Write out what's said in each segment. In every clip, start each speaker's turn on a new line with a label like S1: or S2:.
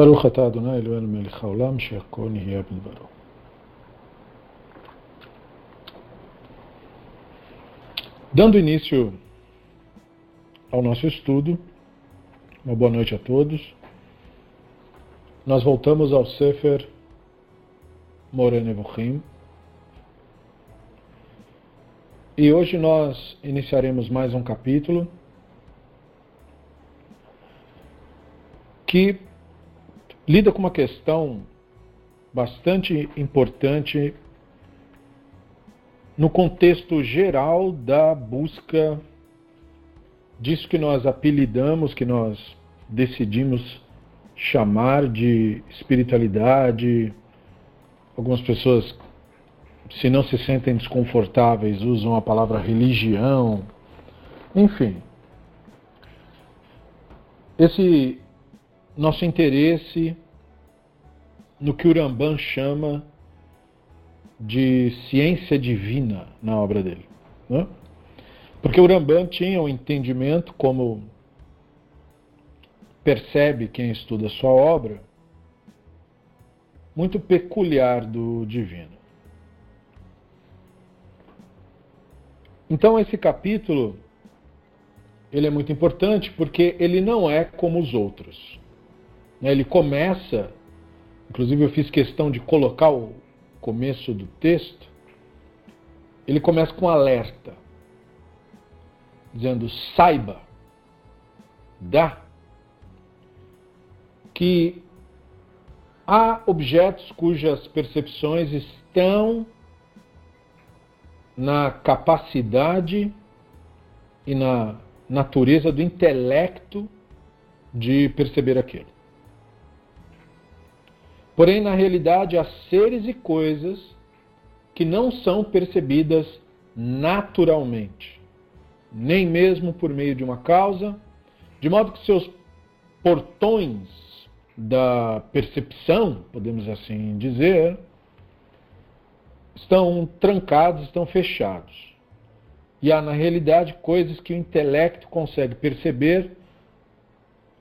S1: ברוך אתה אדוני אלוהינו מלך העולם שהכל נהיה בדברו. Dando início ao nosso estudo, uma boa noite a todos. Nós voltamos ao Sefer Moreh Nevuchim. E hoje nós iniciaremos mais um capítulo que lida com uma questão bastante importante no contexto geral da busca disso que nós apelidamos, que nós decidimos chamar de espiritualidade. Algumas pessoas, se não se sentem desconfortáveis, usam a palavra religião. Enfim, esse nosso interesse no que o Ramban chama de ciência divina na obra dele. Né? Porque o Ramban tinha um entendimento, como percebe quem estuda sua obra, muito peculiar do divino. Então esse capítulo ele é muito importante porque ele não é como os outros. Né? Ele começa, inclusive eu fiz questão de colocar o começo do texto, ele começa com um alerta, dizendo: saiba, dá, que há objetos cujas percepções estão na capacidade e na natureza do intelecto de perceber aquilo. Porém, na realidade, há seres e coisas que não são percebidas naturalmente, nem mesmo por meio de uma causa, de modo que seus portões da percepção, podemos assim dizer, estão trancados, estão fechados. E há, na realidade, coisas que o intelecto consegue perceber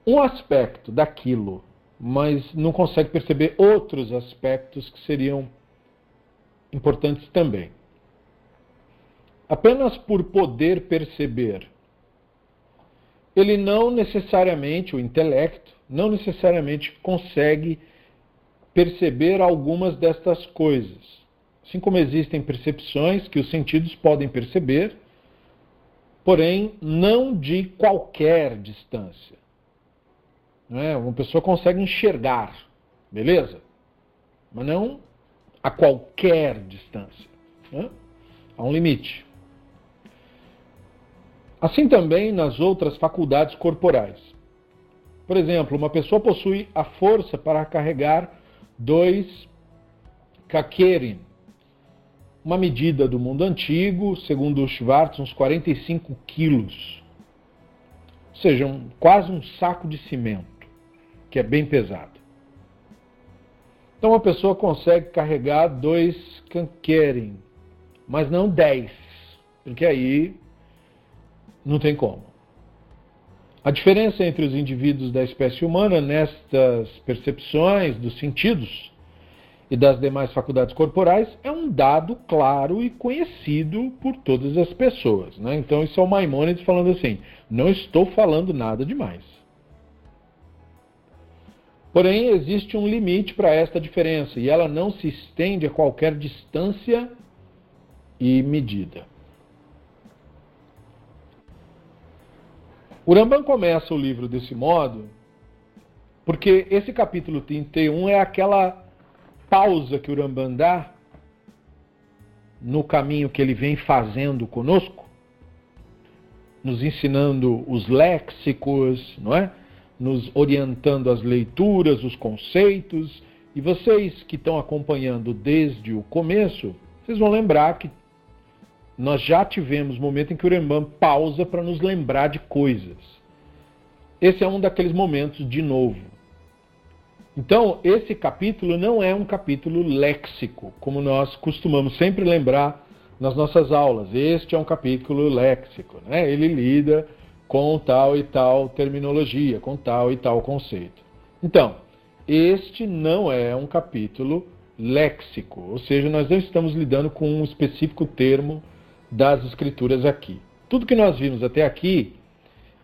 S1: um aspecto daquilo mas não consegue perceber outros aspectos que seriam importantes também. Apenas por poder perceber, ele não necessariamente, o intelecto, não necessariamente consegue perceber algumas destas coisas. Assim como existem percepções que os sentidos podem perceber, porém não de qualquer distância. Né? Uma pessoa consegue enxergar, beleza? Mas não a qualquer distância. Né? Há um limite. Assim também nas outras faculdades corporais. Por exemplo, uma pessoa possui a força para carregar dois kakerin, uma medida do mundo antigo, segundo Schwartz, uns 45 quilos. Ou seja, um, quase um saco de cimento que é bem pesado. Então uma pessoa consegue carregar dois canquerem, mas não dez, porque aí não tem como. A diferença entre os indivíduos da espécie humana nestas percepções dos sentidos e das demais faculdades corporais é um dado claro e conhecido por todas as pessoas. Né? Então, isso é o Maimonides falando assim: não estou falando nada demais. Porém, existe um limite para esta diferença e ela não se estende a qualquer distância e medida. O Rambam começa o livro desse modo, porque esse capítulo 31 é aquela pausa que o Rambam dá no caminho que ele vem fazendo conosco, nos ensinando os léxicos, não é? Nos orientando as leituras, os conceitos. E vocês que estão acompanhando desde o começo, vocês vão lembrar que nós já tivemos momento em que o Rembrandt pausa para nos lembrar de coisas. Esse é um daqueles momentos de novo. Então, esse capítulo não é um capítulo léxico, como nós costumamos sempre lembrar nas nossas aulas. Este é um capítulo léxico. Né? Ele lida com tal e tal terminologia, com tal e tal conceito. Então, este não é um capítulo léxico, ou seja, nós não estamos lidando com um específico termo das escrituras aqui. Tudo que nós vimos até aqui,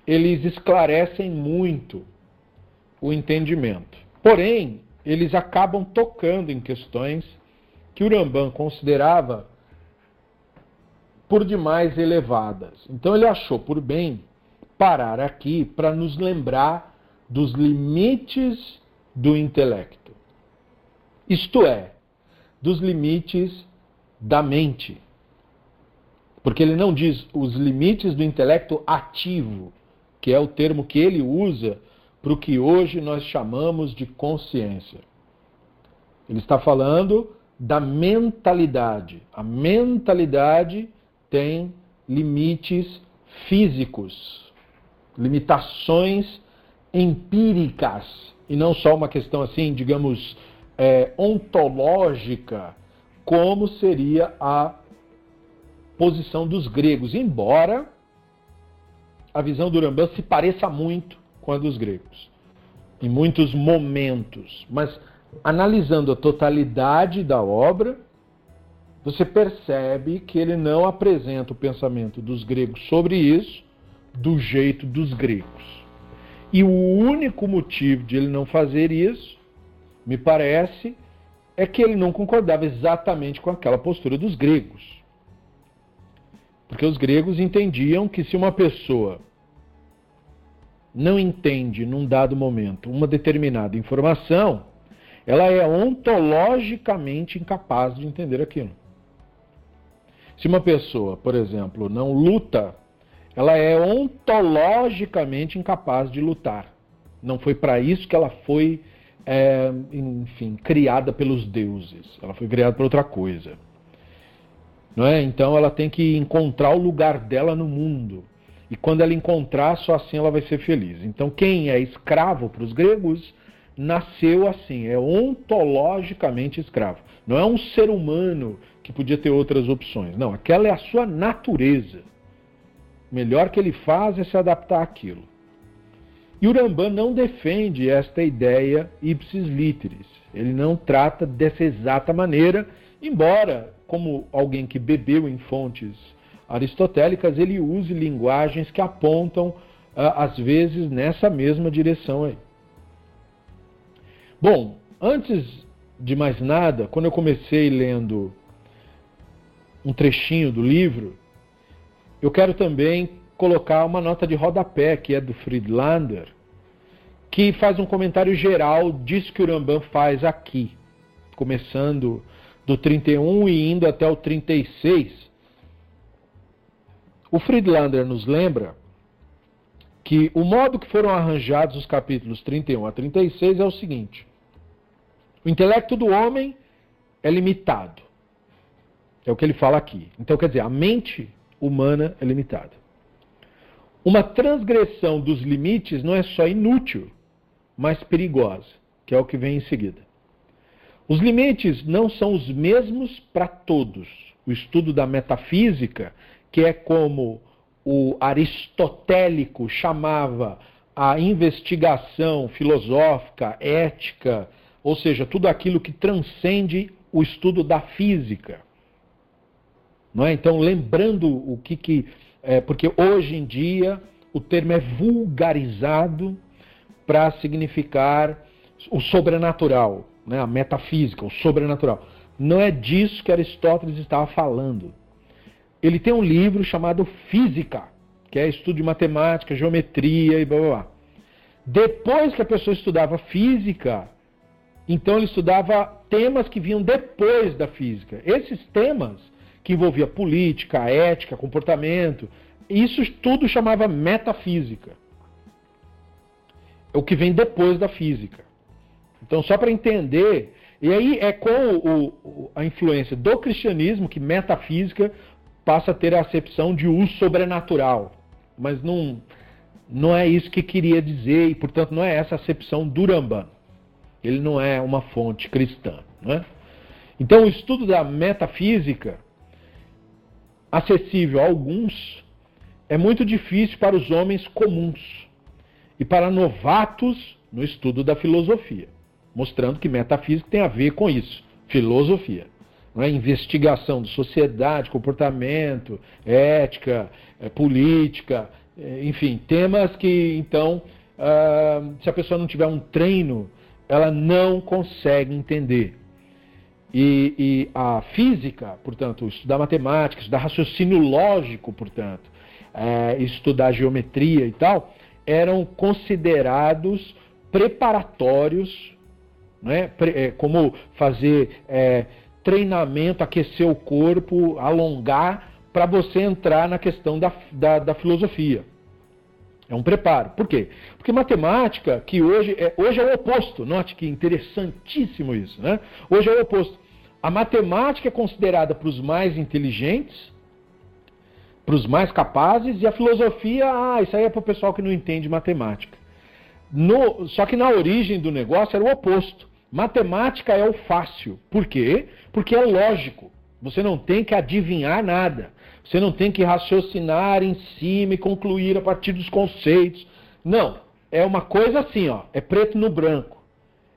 S1: eles esclarecem muito o entendimento. Porém, eles acabam tocando em questões que o Rambam considerava por demais elevadas. Então ele achou por bem parar aqui para nos lembrar dos limites do intelecto. Isto é, dos limites da mente. Porque ele não diz os limites do intelecto ativo, que é o termo que ele usa para o que hoje nós chamamos de consciência. Ele está falando da mentalidade. A mentalidade tem limites físicos, limitações empíricas, e não só uma questão assim, digamos, é, ontológica, como seria a posição dos gregos, embora a visão do Rambam se pareça muito com a dos gregos, em muitos momentos. Mas analisando a totalidade da obra, você percebe que ele não apresenta o pensamento dos gregos sobre isso do jeito dos gregos. E o único motivo de ele não fazer isso, me parece, é que ele não concordava exatamente com aquela postura dos gregos. Porque os gregos entendiam que se uma pessoa não entende num dado momento uma determinada informação, ela é ontologicamente incapaz de entender aquilo. Se uma pessoa, por exemplo, não luta, ela é ontologicamente incapaz de lutar. Não foi para isso que ela foi, é, enfim, criada pelos deuses. Ela foi criada para outra coisa. Não é? Então ela tem que encontrar o lugar dela no mundo. E quando ela encontrar, só assim ela vai ser feliz. Então, quem é escravo para os gregos nasceu assim, é ontologicamente escravo. Não é um ser humano que podia ter outras opções. Não, aquela é a sua natureza. O melhor que ele faz é se adaptar àquilo. E o Rambam não defende esta ideia ipsis literis. Ele não trata dessa exata maneira, embora, como alguém que bebeu em fontes aristotélicas, ele use linguagens que apontam, ah, às vezes, nessa mesma direção aí. Bom, antes de mais nada, quando eu comecei lendo um trechinho do livro, eu quero também colocar uma nota de rodapé, que é do Friedlander, que faz um comentário geral disso que o Rambam faz aqui, começando do 31 e indo até o 36, o Friedlander nos lembra que o modo que foram arranjados os capítulos 31 a 36 é o seguinte: o intelecto do homem é limitado. É o que ele fala aqui. Então, quer dizer, a mente humana é limitada. Uma transgressão dos limites não é só inútil, mas perigosa, que é o que vem em seguida. Os limites não são os mesmos para todos. O estudo da metafísica que é como o aristotélico chamava a investigação filosófica, ética, ou seja, tudo aquilo que transcende o estudo da física. Não é? Então, lembrando o que. que é, porque hoje em dia o termo é vulgarizado para significar o sobrenatural, né? a metafísica, o sobrenatural. Não é disso que Aristóteles estava falando ele tem um livro chamado Física, que é estudo de matemática, geometria e blá blá blá. Depois que a pessoa estudava física, então ele estudava temas que vinham depois da física. Esses temas, que envolvia política, ética, comportamento, isso tudo chamava metafísica. É o que vem depois da física. Então, só para entender, e aí é com o, a influência do cristianismo que metafísica passa a ter a acepção de uso sobrenatural. Mas não, não é isso que queria dizer, e portanto não é essa acepção do Rambam. Ele não é uma fonte cristã. Não é? Então o estudo da metafísica, acessível a alguns, é muito difícil para os homens comuns e para novatos no estudo da filosofia. mostrando que metafísica tem a ver com isso, filosofia. Não é? Investigação de sociedade, comportamento, ética, é, política, é, enfim, temas que, então, uh, se a pessoa não tiver um treino, ela não consegue entender. E, e, a física, portanto, estudar matemática, estudar raciocínio lógico, portanto, é, estudar geometria e tal, eram considerados preparatórios, né, como fazer é, treinamento, aquecer o corpo, alongar, para você entrar na questão da, da, da, filosofia. É um preparo. Por quê? Porque matemática, que hoje é, hoje é o oposto, note que interessantíssimo isso. Né? Hoje é o oposto. A matemática é considerada para os mais inteligentes, para os mais capazes, e a filosofia, ah, isso aí é para o pessoal que não entende matemática. No, só que na origem do negócio era o oposto. Matemática é o fácil. Por quê? Porque é lógico. Você não tem que adivinhar nada. Você não tem que raciocinar em cima e concluir a partir dos conceitos. Não. É uma coisa assim, ó. É preto no branco.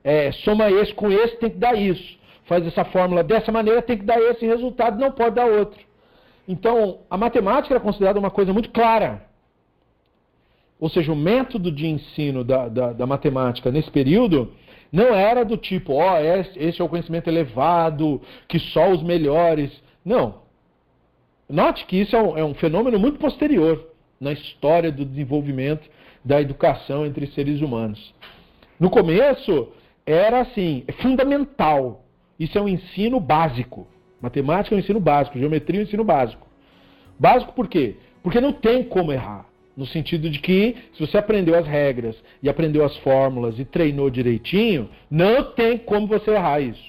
S1: É, soma esse com esse, tem que dar isso. Faz essa fórmula dessa maneira, tem que dar esse resultado, não pode dar outro. Então, a matemática era considerada uma coisa muito clara. Ou seja, o método de ensino da, da, da matemática nesse período não era do tipo, ó, oh, esse é o conhecimento elevado, que só os melhores. Não. Note que isso é um, é um fenômeno muito posterior na história do desenvolvimento da educação entre seres humanos. No começo, era assim, é fundamental. Isso é um ensino básico. Matemática é um ensino básico, geometria é um ensino básico. Básico por quê? Porque não tem como errar. No sentido de que, se você aprendeu as regras e aprendeu as fórmulas e treinou direitinho, não tem como você errar isso.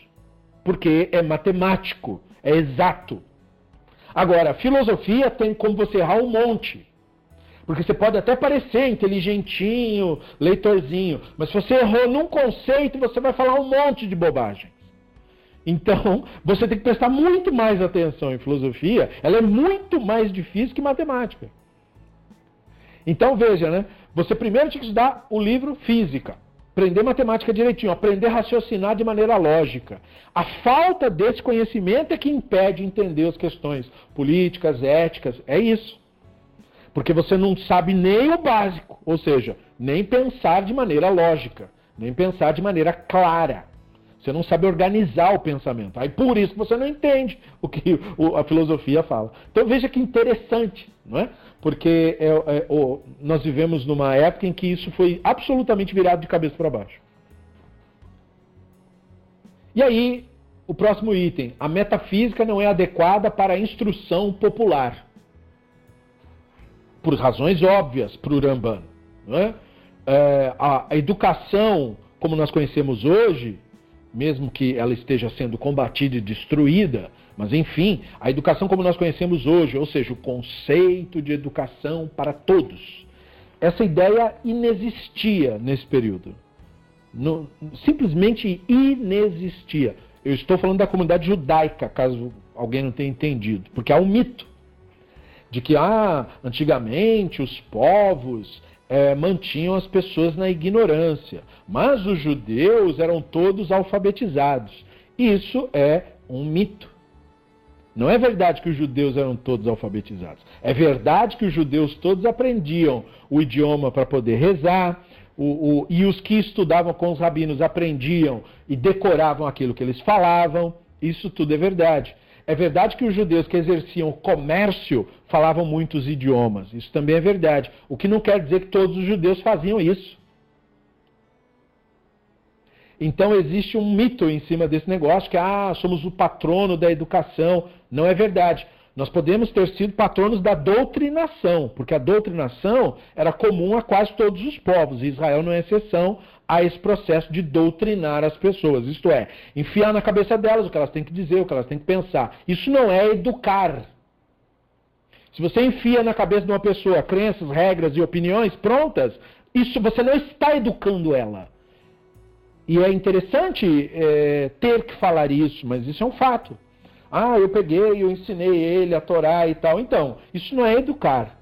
S1: Porque é matemático, é exato. Agora, filosofia tem como você errar um monte. Porque você pode até parecer inteligentinho, leitorzinho, mas se você errou num conceito, você vai falar um monte de bobagem. Então, você tem que prestar muito mais atenção em filosofia, ela é muito mais difícil que matemática. Então, veja, né? Você primeiro tinha que estudar o livro Física, aprender matemática direitinho, aprender a raciocinar de maneira lógica. A falta desse conhecimento é que impede entender as questões políticas, éticas, é isso. Porque você não sabe nem o básico, ou seja, nem pensar de maneira lógica, nem pensar de maneira clara. Você não sabe organizar o pensamento. Aí por isso você não entende o que a filosofia fala. Então veja que interessante, não é? Porque é, é, nós vivemos numa época em que isso foi absolutamente virado de cabeça para baixo. E aí, o próximo item: a metafísica não é adequada para a instrução popular. Por razões óbvias para o Ramban. Não é? É, a educação, como nós conhecemos hoje, mesmo que ela esteja sendo combatida e destruída, mas enfim, a educação como nós conhecemos hoje, ou seja, o conceito de educação para todos, essa ideia inexistia nesse período. No, simplesmente inexistia. Eu estou falando da comunidade judaica, caso alguém não tenha entendido, porque há um mito de que ah, antigamente os povos é, mantinham as pessoas na ignorância, mas os judeus eram todos alfabetizados. Isso é um mito. Não é verdade que os judeus eram todos alfabetizados. É verdade que os judeus todos aprendiam o idioma para poder rezar, o, o, e os que estudavam com os rabinos aprendiam e decoravam aquilo que eles falavam. Isso tudo é verdade. É verdade que os judeus que exerciam comércio falavam muitos idiomas. Isso também é verdade. O que não quer dizer que todos os judeus faziam isso. Então existe um mito em cima desse negócio que ah, somos o patrono da educação. Não é verdade. Nós podemos ter sido patronos da doutrinação, porque a doutrinação era comum a quase todos os povos, e Israel não é exceção a esse processo de doutrinar as pessoas, isto é, enfiar na cabeça delas o que elas têm que dizer, o que elas têm que pensar. Isso não é educar. Se você enfia na cabeça de uma pessoa crenças, regras e opiniões prontas, isso você não está educando ela. E é interessante é, ter que falar isso, mas isso é um fato. Ah, eu peguei, eu ensinei ele a Torá e tal. Então, isso não é educar.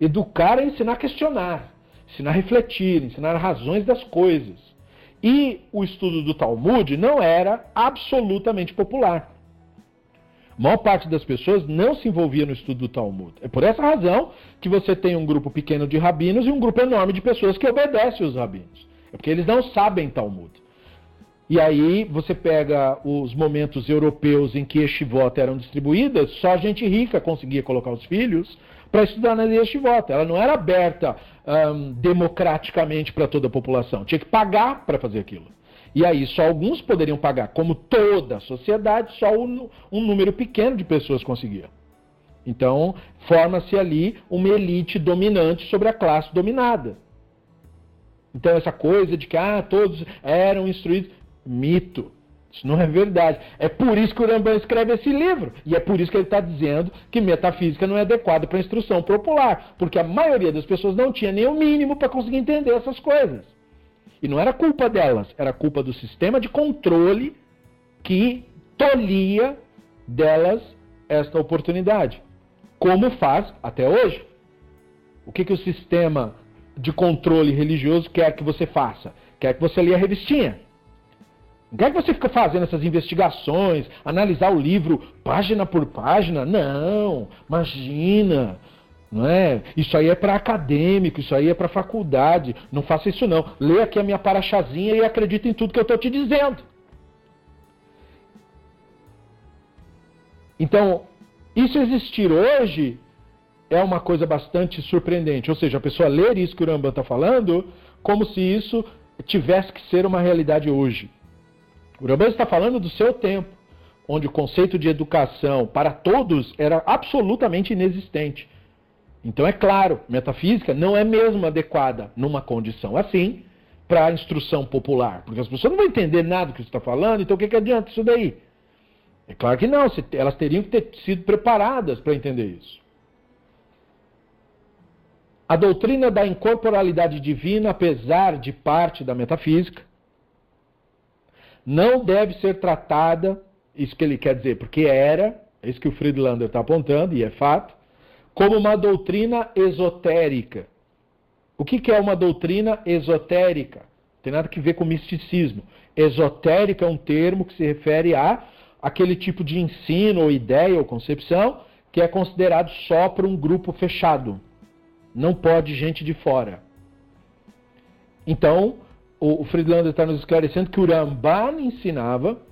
S1: Educar é ensinar a questionar, ensinar a refletir, ensinar razões das coisas. E o estudo do Talmud não era absolutamente popular. A maior parte das pessoas não se envolvia no estudo do Talmud. É por essa razão que você tem um grupo pequeno de rabinos e um grupo enorme de pessoas que obedecem os rabinos. É porque eles não sabem Talmud. E aí você pega os momentos europeus em que estivota eram distribuídas, só gente rica conseguia colocar os filhos para estudar na estivota. Ela não era aberta um, democraticamente para toda a população. Tinha que pagar para fazer aquilo. E aí só alguns poderiam pagar, como toda a sociedade, só um, um número pequeno de pessoas conseguia. Então, forma-se ali uma elite dominante sobre a classe dominada. Então, essa coisa de que ah, todos eram instruídos, mito. Isso não é verdade. É por isso que o Rambam escreve esse livro. E é por isso que ele está dizendo que metafísica não é adequada para a instrução popular. Porque a maioria das pessoas não tinha nem o mínimo para conseguir entender essas coisas. E não era culpa delas, era culpa do sistema de controle que tolhia delas esta oportunidade. Como faz até hoje. O que, que o sistema de controle religioso quer que você faça? Quer que você leia a revistinha. Não quer que você fique fazendo essas investigações, analisar o livro página por página. Não, imagina. Não é? Isso aí é para acadêmico, isso aí é para faculdade. Não faça isso não. Lê aqui a minha parachazinha e acredita em tudo que eu estou te dizendo. Então, isso existir hoje é uma coisa bastante surpreendente. Ou seja, a pessoa ler isso que o Rambam está falando como se isso tivesse que ser uma realidade hoje. O Rambam está falando do seu tempo, onde o conceito de educação para todos era absolutamente inexistente. Então, é claro, metafísica não é mesmo adequada numa condição assim para a instrução popular, porque as pessoas não vão entender nada do que você está falando, então o que, que adianta isso daí? É claro que não, elas teriam que ter sido preparadas para entender isso. A doutrina da incorporalidade divina, apesar de parte da metafísica, não deve ser tratada, isso que ele quer dizer, porque era, é isso que o Friedlander está apontando, e é fato, como uma doutrina esotérica. O que, que é uma doutrina esotérica? Não tem nada a ver com misticismo. Esotérica é um termo que se refere a aquele tipo de ensino, ou ideia, ou concepção que é considerado só para um grupo fechado. Não pode gente de fora. Então, o Friedlander está nos esclarecendo que o Ramban ensinava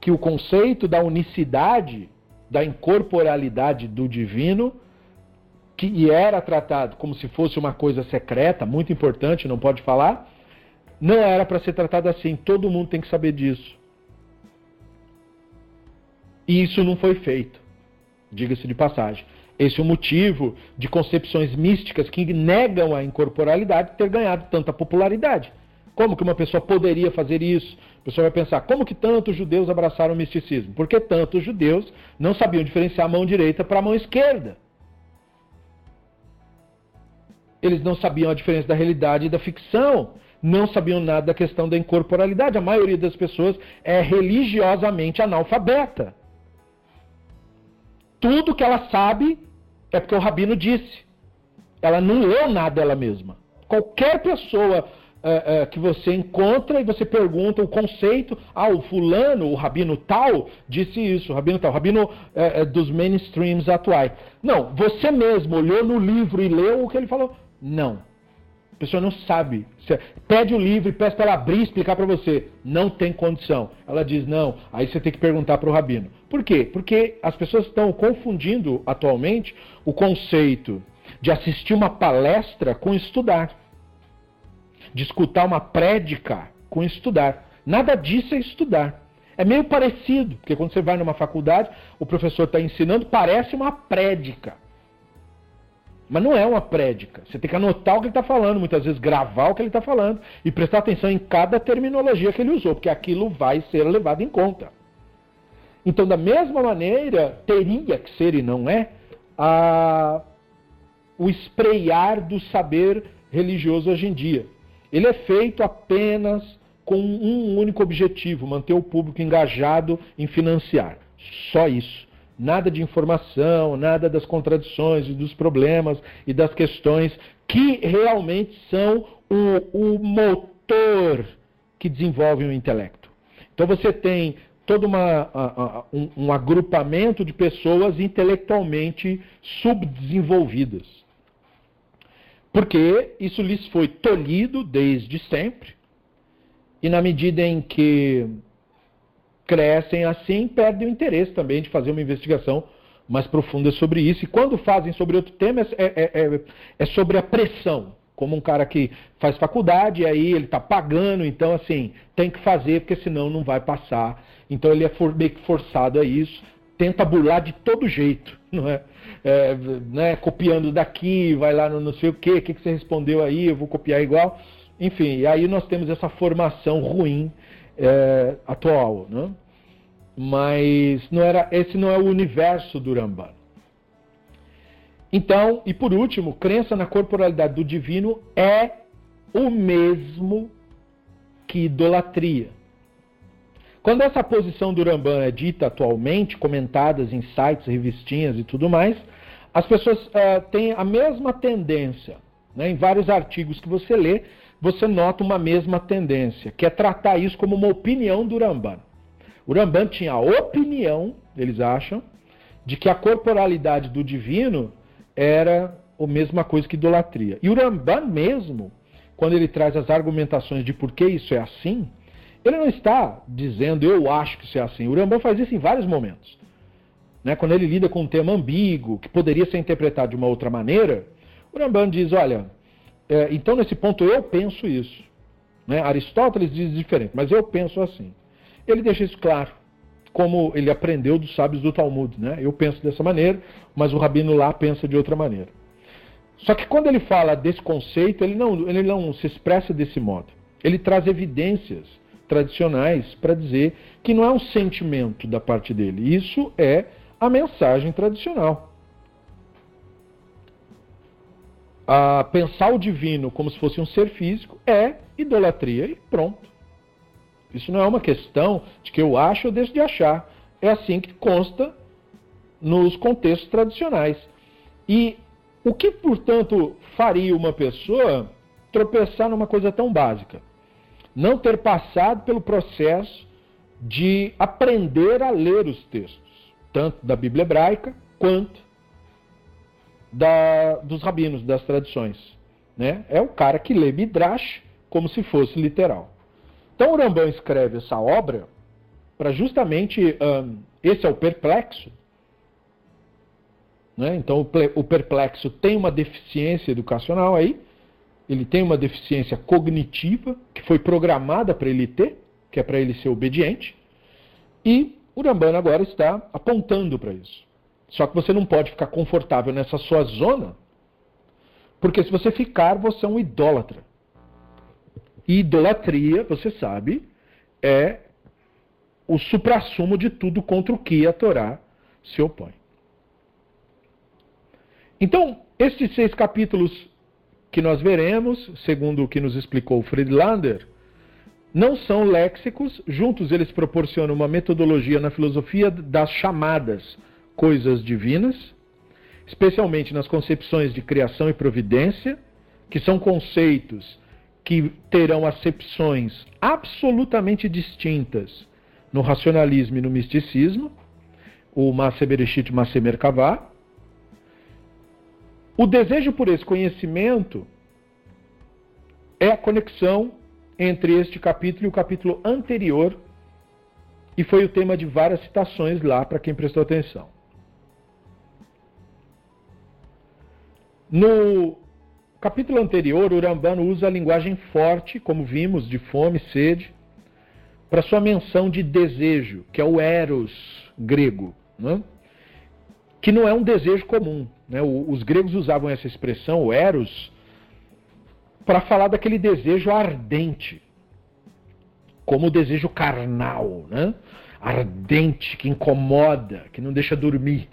S1: que o conceito da unicidade, da incorporalidade do divino, que era tratado como se fosse uma coisa secreta, muito importante, não pode falar, não era para ser tratado assim. Todo mundo tem que saber disso. E isso não foi feito, diga-se de passagem. Esse é o motivo de concepções místicas que negam a incorporalidade ter ganhado tanta popularidade. Como que uma pessoa poderia fazer isso? A pessoa vai pensar, como que tantos judeus abraçaram o misticismo? Porque tantos judeus não sabiam diferenciar a mão direita para a mão esquerda eles não sabiam a diferença da realidade e da ficção, não sabiam nada da questão da incorporalidade. A maioria das pessoas é religiosamente analfabeta. Tudo que ela sabe é porque o rabino disse. Ela não leu nada ela mesma. Qualquer pessoa é, é, que você encontra e você pergunta o conceito, ah, o fulano, o rabino tal, disse isso, o rabino tal, o rabino é, dos mainstreams atuais. Não, você mesmo olhou no livro e leu o que ele falou. Não. A pessoa não sabe. Você pede o livro e peça para ela abrir e explicar para você. Não tem condição. Ela diz não. Aí você tem que perguntar para o rabino. Por quê? Porque as pessoas estão confundindo atualmente o conceito de assistir uma palestra com estudar. De escutar uma prédica com estudar. Nada disso é estudar. É meio parecido, porque quando você vai numa faculdade, o professor está ensinando, parece uma prédica. Mas não é uma prédica. Você tem que anotar o que ele está falando, muitas vezes gravar o que ele está falando e prestar atenção em cada terminologia que ele usou, porque aquilo vai ser levado em conta. Então, da mesma maneira, teria que ser e não é a... o espreiar do saber religioso hoje em dia. Ele é feito apenas com um único objetivo: manter o público engajado em financiar. Só isso. Nada de informação, nada das contradições e dos problemas e das questões que realmente são o, o motor que desenvolvem o intelecto. Então você tem todo uma, um, um agrupamento de pessoas intelectualmente subdesenvolvidas. Porque isso lhes foi tolhido desde sempre, e na medida em que crescem assim, perdem o interesse também de fazer uma investigação mais profunda sobre isso. E quando fazem sobre outro tema, é, é, é, é sobre a pressão. Como um cara que faz faculdade, e aí ele está pagando, então assim, tem que fazer, porque senão não vai passar. Então ele é meio que forçado a isso, tenta burlar de todo jeito, não é? é né? Copiando daqui, vai lá no não sei o quê, o que, você respondeu aí, eu vou copiar igual. Enfim, aí nós temos essa formação ruim é, atual, né? Mas não era, esse não é o universo do Rambam. Então, e por último, crença na corporalidade do divino é o mesmo que idolatria. Quando essa posição do Rambam é dita atualmente, comentadas em sites, revistinhas e tudo mais, as pessoas uh, têm a mesma tendência. Né? Em vários artigos que você lê, você nota uma mesma tendência, que é tratar isso como uma opinião do Rambam. O Rambam tinha a opinião, eles acham, de que a corporalidade do divino era a mesma coisa que idolatria. E o Rambam mesmo, quando ele traz as argumentações de por que isso é assim, ele não está dizendo eu acho que isso é assim. O Rambam faz isso em vários momentos. Né? Quando ele lida com um tema ambíguo, que poderia ser interpretado de uma outra maneira, o Rambam diz, olha, é, então nesse ponto eu penso isso. Né? Aristóteles diz diferente, mas eu penso assim. Ele deixa isso claro como ele aprendeu dos sábios do Talmud. Né? Eu penso dessa maneira, mas o rabino lá pensa de outra maneira. Só que quando ele fala desse conceito, ele não, ele não se expressa desse modo. Ele traz evidências tradicionais para dizer que não é um sentimento da parte dele. Isso é a mensagem tradicional. A pensar o divino como se fosse um ser físico é idolatria e pronto. Isso não é uma questão de que eu acho ou deixo de achar. É assim que consta nos contextos tradicionais. E o que, portanto, faria uma pessoa tropeçar numa coisa tão básica? Não ter passado pelo processo de aprender a ler os textos, tanto da Bíblia hebraica quanto da, dos rabinos, das tradições. Né? É o cara que lê Midrash como se fosse literal. Então o Rambam escreve essa obra para justamente. Um, esse é o perplexo. Né? Então o perplexo tem uma deficiência educacional aí, ele tem uma deficiência cognitiva, que foi programada para ele ter, que é para ele ser obediente, e o Rambam agora está apontando para isso. Só que você não pode ficar confortável nessa sua zona, porque se você ficar, você é um idólatra. E idolatria, você sabe, é o suprassumo de tudo contra o que a Torá se opõe. Então, estes seis capítulos que nós veremos, segundo o que nos explicou Friedlander, não são léxicos, juntos eles proporcionam uma metodologia na filosofia das chamadas coisas divinas, especialmente nas concepções de criação e providência, que são conceitos que terão acepções absolutamente distintas no racionalismo e no misticismo, o Masse Bereshit Masse Merkavah. O desejo por esse conhecimento é a conexão entre este capítulo e o capítulo anterior, e foi o tema de várias citações lá para quem prestou atenção. No capítulo anterior, o Rambano usa a linguagem forte, como vimos, de fome, sede, para sua menção de desejo, que é o eros grego, né? que não é um desejo comum. Né? Os gregos usavam essa expressão, o eros, para falar daquele desejo ardente, como o desejo carnal, né? ardente, que incomoda, que não deixa dormir.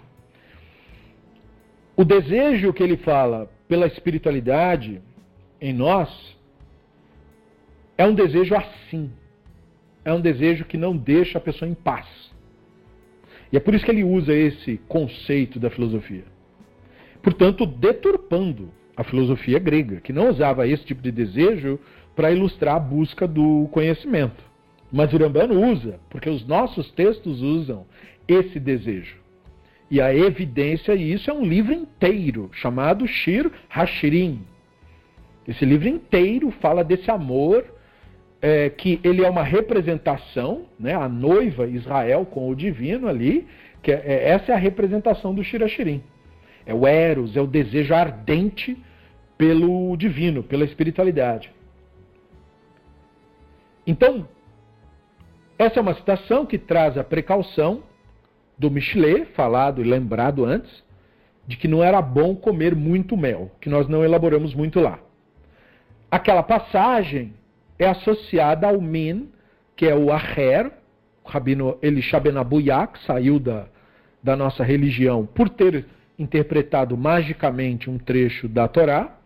S1: O desejo que ele fala pela espiritualidade em nós é um desejo assim. É um desejo que não deixa a pessoa em paz. E é por isso que ele usa esse conceito da filosofia. Portanto, deturpando a filosofia grega, que não usava esse tipo de desejo para ilustrar a busca do conhecimento. Mas o Rambano usa, porque os nossos textos usam esse desejo. E a evidência, e isso é um livro inteiro, chamado Shir Hashirim. Esse livro inteiro fala desse amor, é, que ele é uma representação, né, a noiva Israel com o divino ali, que é, é essa é a representação do Shir Hashirim. É o Eros, é o desejo ardente pelo divino, pela espiritualidade. Então, essa é uma citação que traz a precaução do Michelet, falado e lembrado antes, de que não era bom comer muito mel, que nós não elaboramos muito lá. Aquela passagem é associada ao Min, que é o Aher, o rabino Elisha Ben Abuyak, saiu da, da nossa religião por ter interpretado magicamente um trecho da Torá,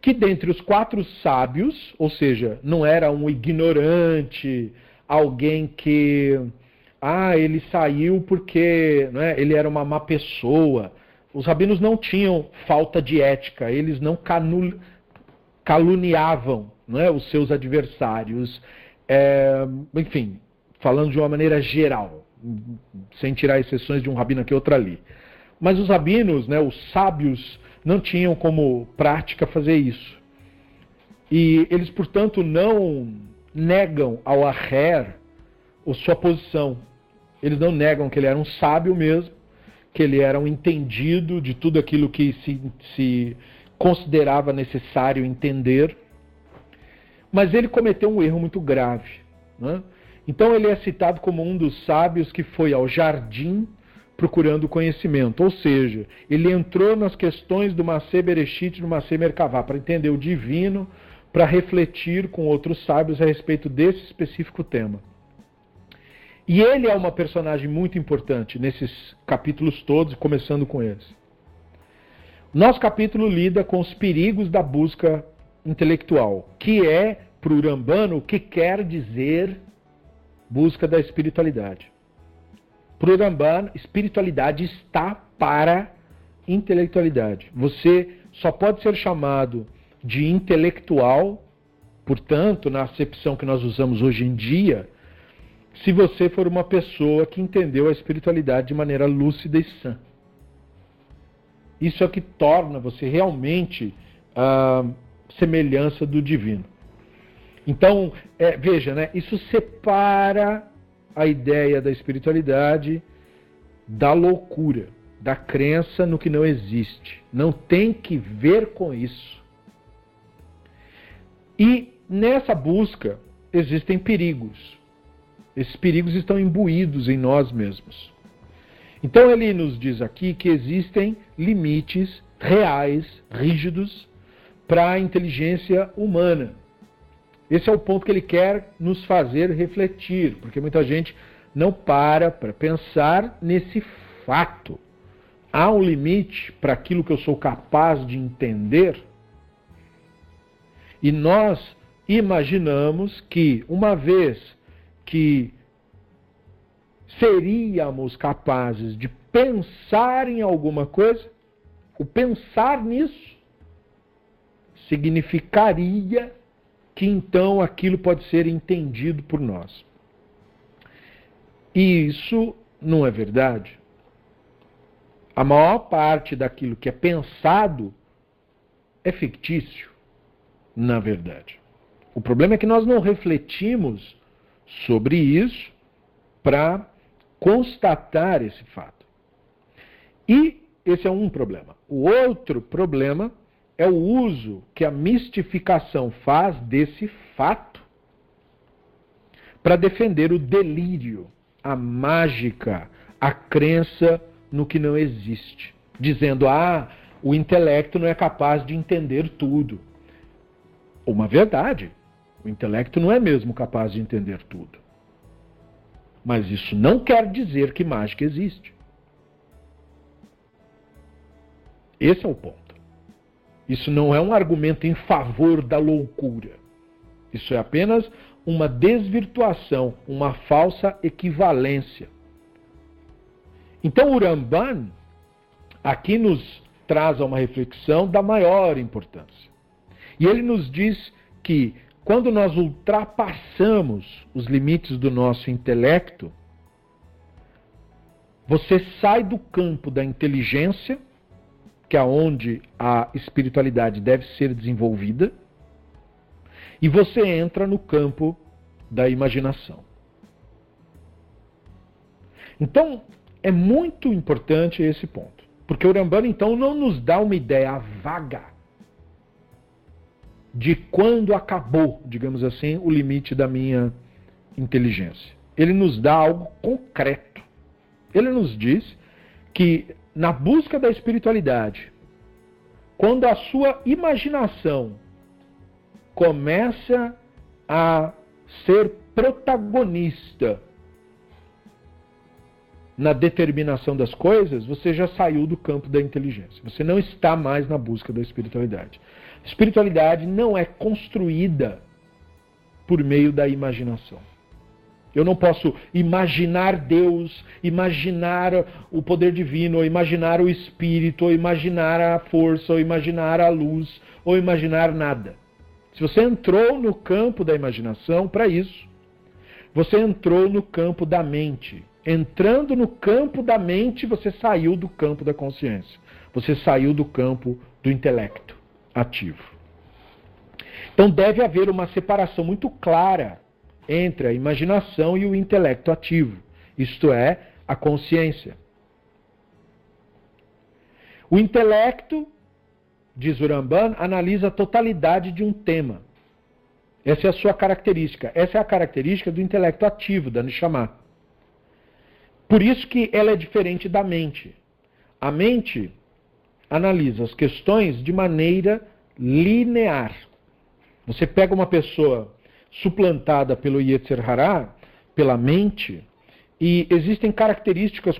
S1: que dentre os quatro sábios, ou seja, não era um ignorante, alguém que ah, ele saiu porque né, ele era uma má pessoa. Os rabinos não tinham falta de ética, eles não caluniavam né, os seus adversários. É, enfim, falando de uma maneira geral, sem tirar exceções de um rabino aqui e outro ali. Mas os rabinos, né, os sábios, não tinham como prática fazer isso. E eles, portanto, não negam ao Aher a sua posição. Eles não negam que ele era um sábio mesmo, que ele era um entendido de tudo aquilo que se, se considerava necessário entender. Mas ele cometeu um erro muito grave. Né? Então ele é citado como um dos sábios que foi ao jardim procurando conhecimento. Ou seja, ele entrou nas questões do Masé Bereshit e do Masé Merkavá para entender o divino, para refletir com outros sábios a respeito desse específico tema. E ele é uma personagem muito importante nesses capítulos todos, começando com eles. Nosso capítulo lida com os perigos da busca intelectual, que é, para o Urambano, o que quer dizer busca da espiritualidade. Para o Urambano, espiritualidade está para intelectualidade. Você só pode ser chamado de intelectual, portanto, na acepção que nós usamos hoje em dia, se você for uma pessoa que entendeu a espiritualidade de maneira lúcida e sã. Isso é o que torna você realmente a semelhança do divino. Então, é, veja, né, isso separa a ideia da espiritualidade da loucura, da crença no que não existe. Não tem que ver com isso. E nessa busca existem perigos. Esses perigos estão imbuídos em nós mesmos. Então ele nos diz aqui que existem limites reais, rígidos, para a inteligência humana. Esse é o ponto que ele quer nos fazer refletir, porque muita gente não para para pensar nesse fato. Há um limite para aquilo que eu sou capaz de entender. E nós imaginamos que, uma vez que seríamos capazes de pensar em alguma coisa, o pensar nisso significaria que então aquilo pode ser entendido por nós. E isso não é verdade. A maior parte daquilo que é pensado é fictício, na verdade. O problema é que nós não refletimos sobre isso para constatar esse fato. E esse é um problema. O outro problema é o uso que a mistificação faz desse fato para defender o delírio, a mágica, a crença no que não existe, dizendo: ah, o intelecto não é capaz de entender tudo. Uma verdade. O intelecto não é mesmo capaz de entender tudo. Mas isso não quer dizer que mágica existe. Esse é o ponto. Isso não é um argumento em favor da loucura. Isso é apenas uma desvirtuação, uma falsa equivalência. Então o Ramban aqui nos traz a uma reflexão da maior importância. E ele nos diz que quando nós ultrapassamos os limites do nosso intelecto, você sai do campo da inteligência, que é onde a espiritualidade deve ser desenvolvida, e você entra no campo da imaginação. Então, é muito importante esse ponto. Porque o Rambana, então, não nos dá uma ideia vaga de quando acabou, digamos assim, o limite da minha inteligência. Ele nos dá algo concreto. Ele nos diz que na busca da espiritualidade, quando a sua imaginação começa a ser protagonista na determinação das coisas, você já saiu do campo da inteligência. Você não está mais na busca da espiritualidade. Espiritualidade não é construída por meio da imaginação. Eu não posso imaginar Deus, imaginar o poder divino, ou imaginar o Espírito, ou imaginar a força, ou imaginar a luz, ou imaginar nada. Se você entrou no campo da imaginação para isso, você entrou no campo da mente. Entrando no campo da mente, você saiu do campo da consciência. Você saiu do campo do intelecto ativo. Então deve haver uma separação muito clara entre a imaginação e o intelecto ativo, isto é, a consciência. O intelecto, diz Uramban, analisa a totalidade de um tema. Essa é a sua característica. Essa é a característica do intelecto ativo, da Neshama. Por isso que ela é diferente da mente. A mente analisa as questões de maneira linear. Você pega uma pessoa suplantada pelo Yetzer Hará, pela mente, e existem características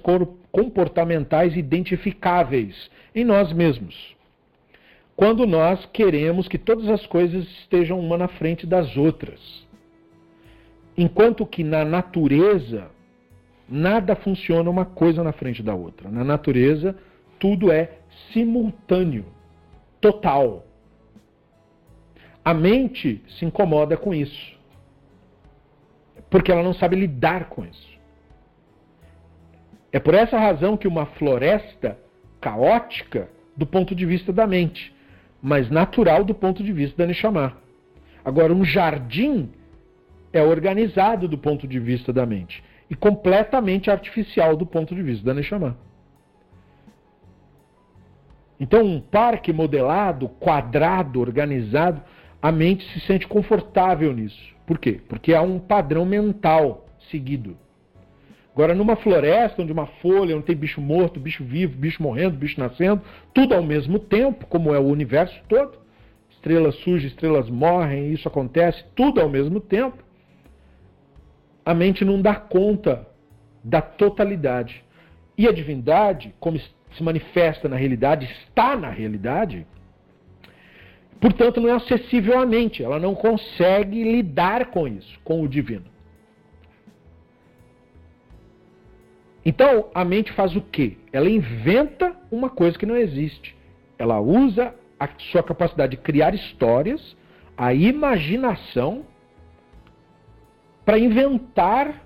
S1: comportamentais identificáveis em nós mesmos. Quando nós queremos que todas as coisas estejam uma na frente das outras. Enquanto que na natureza, nada funciona uma coisa na frente da outra. Na natureza, tudo é simultâneo, total. A mente se incomoda com isso. Porque ela não sabe lidar com isso. É por essa razão que uma floresta caótica, do ponto de vista da mente, mas natural do ponto de vista da Neshama. Agora, um jardim é organizado do ponto de vista da mente e completamente artificial do ponto de vista da Neshama. Então, um parque modelado, quadrado, organizado, a mente se sente confortável nisso. Por quê? Porque há um padrão mental seguido. Agora, numa floresta, onde uma folha, onde tem bicho morto, bicho vivo, bicho morrendo, bicho nascendo, tudo ao mesmo tempo, como é o universo todo, estrelas surgem, estrelas morrem, isso acontece, tudo ao mesmo tempo, a mente não dá conta da totalidade. E a divindade, como se manifesta na realidade, está na realidade, Portanto, não é acessível à mente, ela não consegue lidar com isso, com o divino. Então, a mente faz o quê? Ela inventa uma coisa que não existe. Ela usa a sua capacidade de criar histórias, a imaginação, para inventar,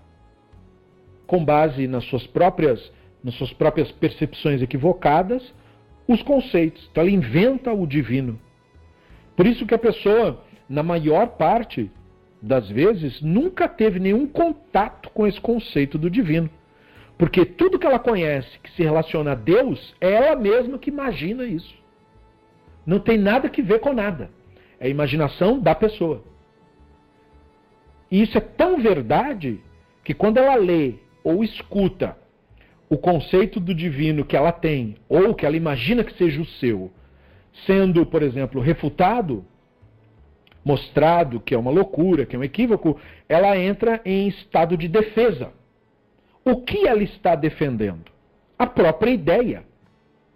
S1: com base nas suas próprias, nas suas próprias percepções equivocadas, os conceitos. Então, ela inventa o divino. Por isso que a pessoa, na maior parte das vezes, nunca teve nenhum contato com esse conceito do divino. Porque tudo que ela conhece que se relaciona a Deus, é ela mesma que imagina isso. Não tem nada que ver com nada. É a imaginação da pessoa. E isso é tão verdade que quando ela lê ou escuta o conceito do divino que ela tem, ou que ela imagina que seja o seu, sendo, por exemplo, refutado, mostrado que é uma loucura, que é um equívoco, ela entra em estado de defesa. O que ela está defendendo? A própria ideia.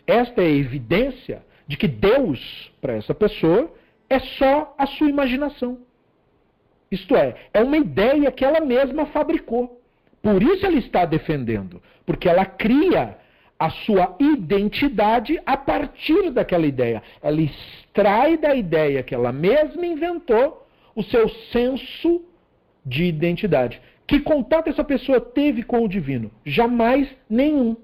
S1: Esta é a evidência de que Deus, para essa pessoa, é só a sua imaginação. Isto é, é uma ideia que ela mesma fabricou. Por isso ela está defendendo, porque ela cria a sua identidade a partir daquela ideia. Ela extrai da ideia que ela mesma inventou o seu senso de identidade. Que contato essa pessoa teve com o divino? Jamais nenhum.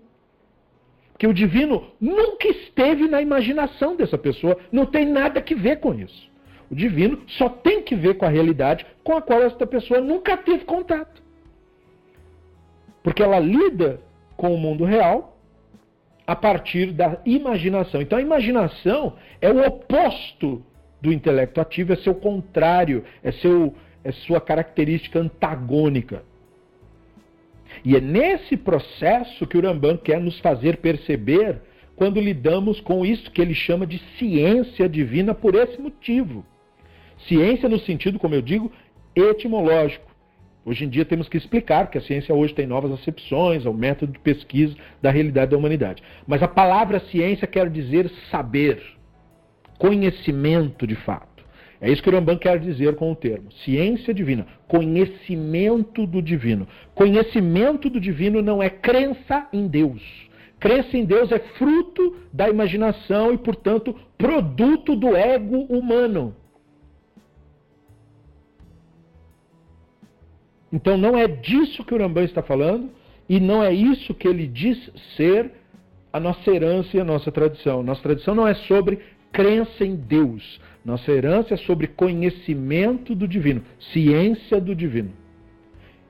S1: Que o divino nunca esteve na imaginação dessa pessoa, não tem nada que ver com isso. O divino só tem que ver com a realidade com a qual essa pessoa nunca teve contato. Porque ela lida com o mundo real a partir da imaginação. Então a imaginação é o oposto do intelecto ativo, é seu contrário, é, seu, é sua característica antagônica. E é nesse processo que o Rambam quer nos fazer perceber quando lidamos com isso que ele chama de ciência divina por esse motivo. Ciência no sentido, como eu digo, etimológico. Hoje em dia temos que explicar que a ciência hoje tem novas acepções ao método de pesquisa da realidade da humanidade. Mas a palavra ciência quer dizer saber, conhecimento de fato. É isso que o Rambam quer dizer com o termo. Ciência divina, conhecimento do divino. Conhecimento do divino não é crença em Deus. Crença em Deus é fruto da imaginação e, portanto, produto do ego humano. Então não é disso que o Rambam está falando e não é isso que ele diz ser a nossa herança e a nossa tradição. Nossa tradição não é sobre crença em Deus. Nossa herança é sobre conhecimento do divino, ciência do divino.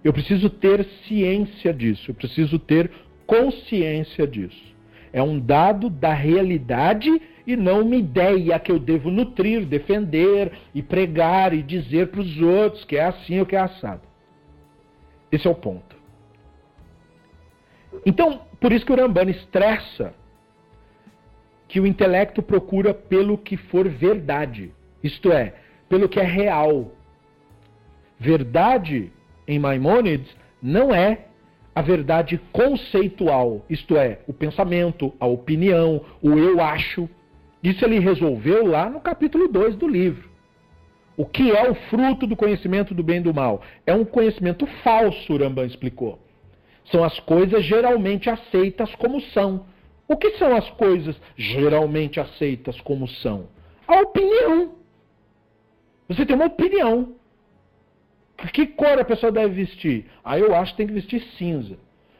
S1: Eu preciso ter ciência disso, eu preciso ter consciência disso. É um dado da realidade e não uma ideia que eu devo nutrir, defender e pregar e dizer para os outros que é assim ou que é assado. Esse é o ponto. Então, por isso que o Rambana estressa que o intelecto procura pelo que for verdade, isto é, pelo que é real. Verdade, em Maimônides, não é a verdade conceitual, isto é, o pensamento, a opinião, o eu acho. Isso ele resolveu lá no capítulo 2 do livro. O que é o fruto do conhecimento do bem e do mal? É um conhecimento falso, Rambam explicou. São as coisas geralmente aceitas como são. O que são as coisas geralmente aceitas como são? A opinião. Você tem uma opinião. Que cor a pessoa deve vestir? Ah, eu acho que tem que vestir cinza.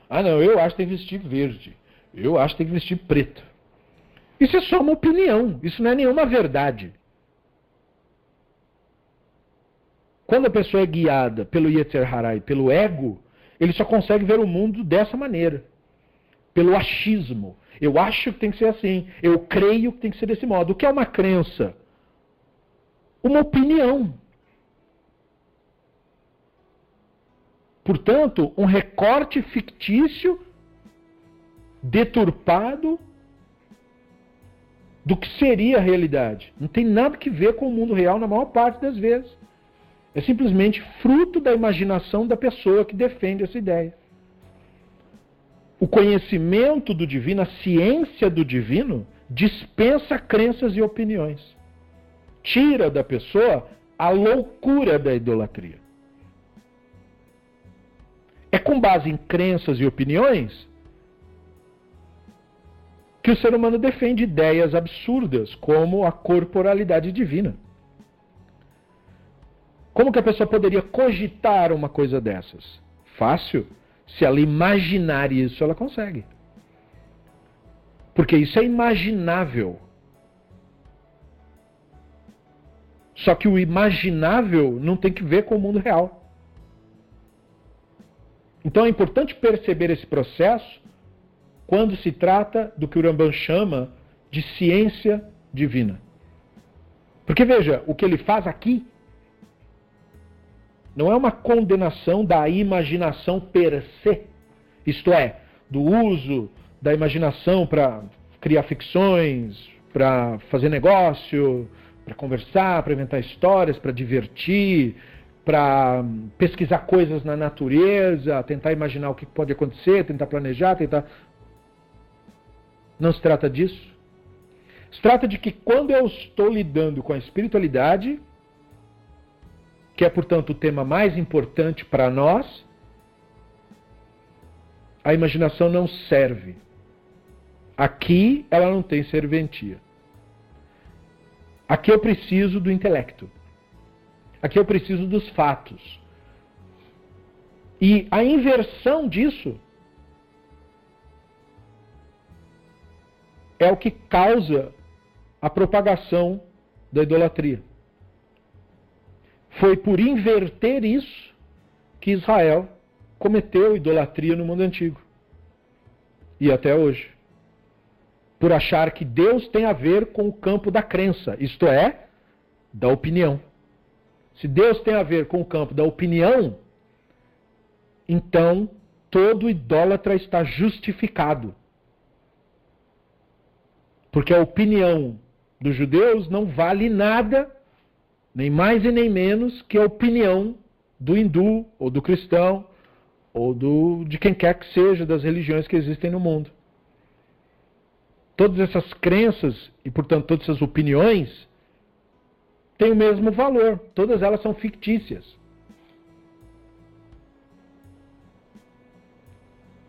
S1: Ah, não, eu acho que tem que vestir verde. Eu acho que tem que vestir preto. Isso é só uma opinião. Isso não é nenhuma verdade. Quando a pessoa é guiada pelo Yetzer Harai, pelo ego, ele só consegue ver o mundo dessa maneira. Pelo achismo. Eu acho que tem que ser assim. Eu creio que tem que ser desse modo. O que é uma crença? Uma opinião. Portanto, um recorte fictício, deturpado do que seria a realidade. Não tem nada que ver com o mundo real na maior parte das vezes. É simplesmente fruto da imaginação da pessoa que defende essa ideia. O conhecimento do divino, a ciência do divino, dispensa crenças e opiniões. Tira da pessoa a loucura da idolatria. É com base em crenças e opiniões que o ser humano defende ideias absurdas, como a corporalidade divina. Como que a pessoa poderia cogitar uma coisa dessas? Fácil. Se ela imaginar isso, ela consegue. Porque isso é imaginável. Só que o imaginável não tem que ver com o mundo real. Então é importante perceber esse processo quando se trata do que o Rambam chama de ciência divina. Porque veja, o que ele faz aqui não é uma condenação da imaginação per se, isto é, do uso da imaginação para criar ficções, para fazer negócio, para conversar, para inventar histórias, para divertir, para pesquisar coisas na natureza, tentar imaginar o que pode acontecer, tentar planejar, tentar. Não se trata disso. Se trata de que quando eu estou lidando com a espiritualidade, que é, portanto, o tema mais importante para nós, a imaginação não serve. Aqui ela não tem serventia. Aqui eu preciso do intelecto. Aqui eu preciso dos fatos. E a inversão disso é o que causa a propagação da idolatria. Foi por inverter isso que Israel cometeu idolatria no mundo antigo. E até hoje. Por achar que Deus tem a ver com o campo da crença, isto é, da opinião. Se Deus tem a ver com o campo da opinião, então todo idólatra está justificado. Porque a opinião dos judeus não vale nada, nem mais e nem menos, que a opinião do hindu, ou do cristão, ou do, de quem quer que seja das religiões que existem no mundo. Todas essas crenças e, portanto, todas essas opiniões têm o mesmo valor. Todas elas são fictícias.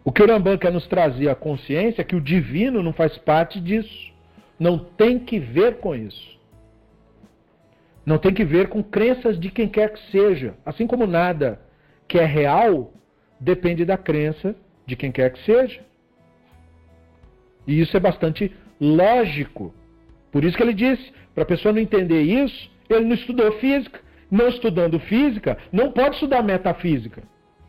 S1: O que o Rambam quer nos trazer à consciência é que o divino não faz parte disso. Não tem que ver com isso. Não tem que ver com crenças de quem quer que seja. Assim como nada que é real depende da crença de quem quer que seja. E isso é bastante lógico. Por isso que ele disse, para a pessoa não entender isso, ele não estudou física. Não estudando física, não pode estudar metafísica.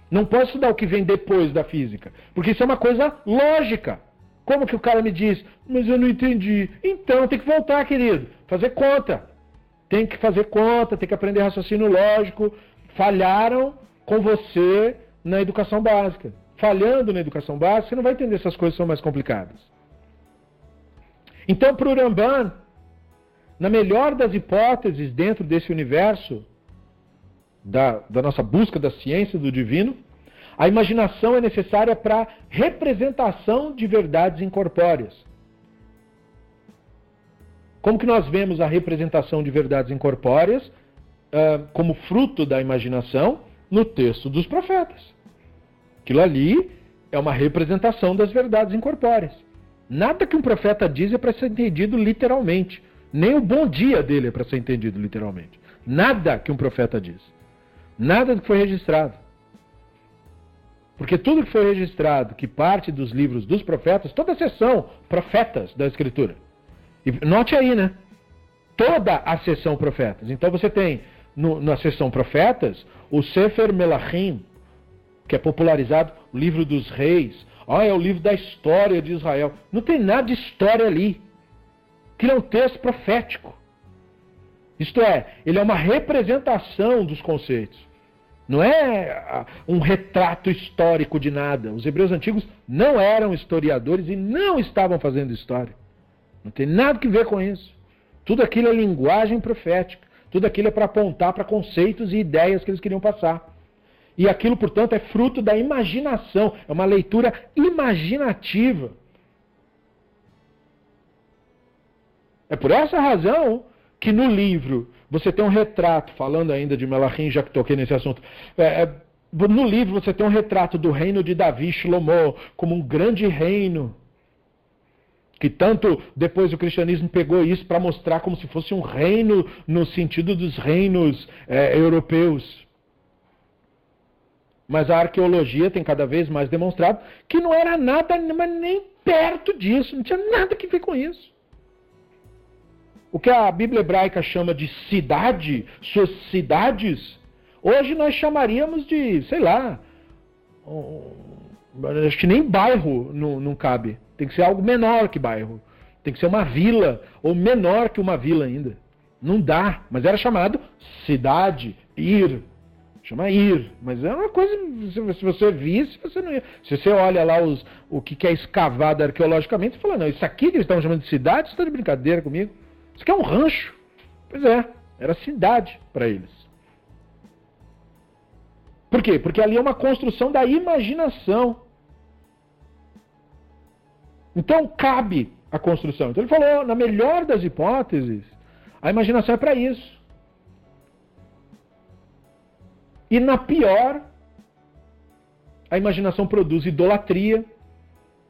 S1: Não pode estudar o que vem depois da física. Porque isso é uma coisa lógica. Como que o cara me diz, mas eu não entendi? Então tem que voltar, querido, fazer conta. Tem que fazer conta, tem que aprender raciocínio lógico. Falharam com você na educação básica. Falhando na educação básica, você não vai entender essas coisas são mais complicadas. Então, para o Ramban, na melhor das hipóteses, dentro desse universo da, da nossa busca da ciência do divino, a imaginação é necessária para representação de verdades incorpóreas. Como que nós vemos a representação de verdades incorpóreas uh, como fruto da imaginação no texto dos profetas? Aquilo ali é uma representação das verdades incorpóreas. Nada que um profeta diz é para ser entendido literalmente. Nem o bom dia dele é para ser entendido literalmente. Nada que um profeta diz. Nada que foi registrado. Porque tudo que foi registrado, que parte dos livros dos profetas, toda a seção profetas da Escritura. E note aí, né? Toda a seção profetas. Então você tem no, na seção profetas o Sefer Melachim, que é popularizado, o livro dos reis. Ah, é o livro da história de Israel. Não tem nada de história ali que é um texto profético. Isto é, ele é uma representação dos conceitos. Não é um retrato histórico de nada. Os hebreus antigos não eram historiadores e não estavam fazendo história. Não tem nada que ver com isso. Tudo aquilo é linguagem profética. Tudo aquilo é para apontar para conceitos e ideias que eles queriam passar. E aquilo, portanto, é fruto da imaginação. É uma leitura imaginativa. É por essa razão que no livro você tem um retrato, falando ainda de Melachim, já que toquei nesse assunto. É, é, no livro você tem um retrato do reino de Davi Shlomo como um grande reino. Que tanto depois o cristianismo pegou isso para mostrar como se fosse um reino no sentido dos reinos é, europeus. Mas a arqueologia tem cada vez mais demonstrado que não era nada, mas nem perto disso, não tinha nada que ver com isso. O que a Bíblia hebraica chama de cidade, suas cidades, hoje nós chamaríamos de, sei lá, acho que nem bairro não, não cabe. Tem que ser algo menor que bairro. Tem que ser uma vila, ou menor que uma vila ainda. Não dá, mas era chamado cidade, ir. Chama ir, mas é uma coisa, se você visse, você não ia. Se você olha lá os, o que é escavado arqueologicamente, você fala, não, isso aqui que eles estão chamando de cidade, você está de brincadeira comigo. Isso aqui é um rancho. Pois é, era cidade para eles. Por quê? Porque ali é uma construção da imaginação. Então cabe a construção. Então ele falou, na melhor das hipóteses, a imaginação é para isso. E na pior, a imaginação produz idolatria,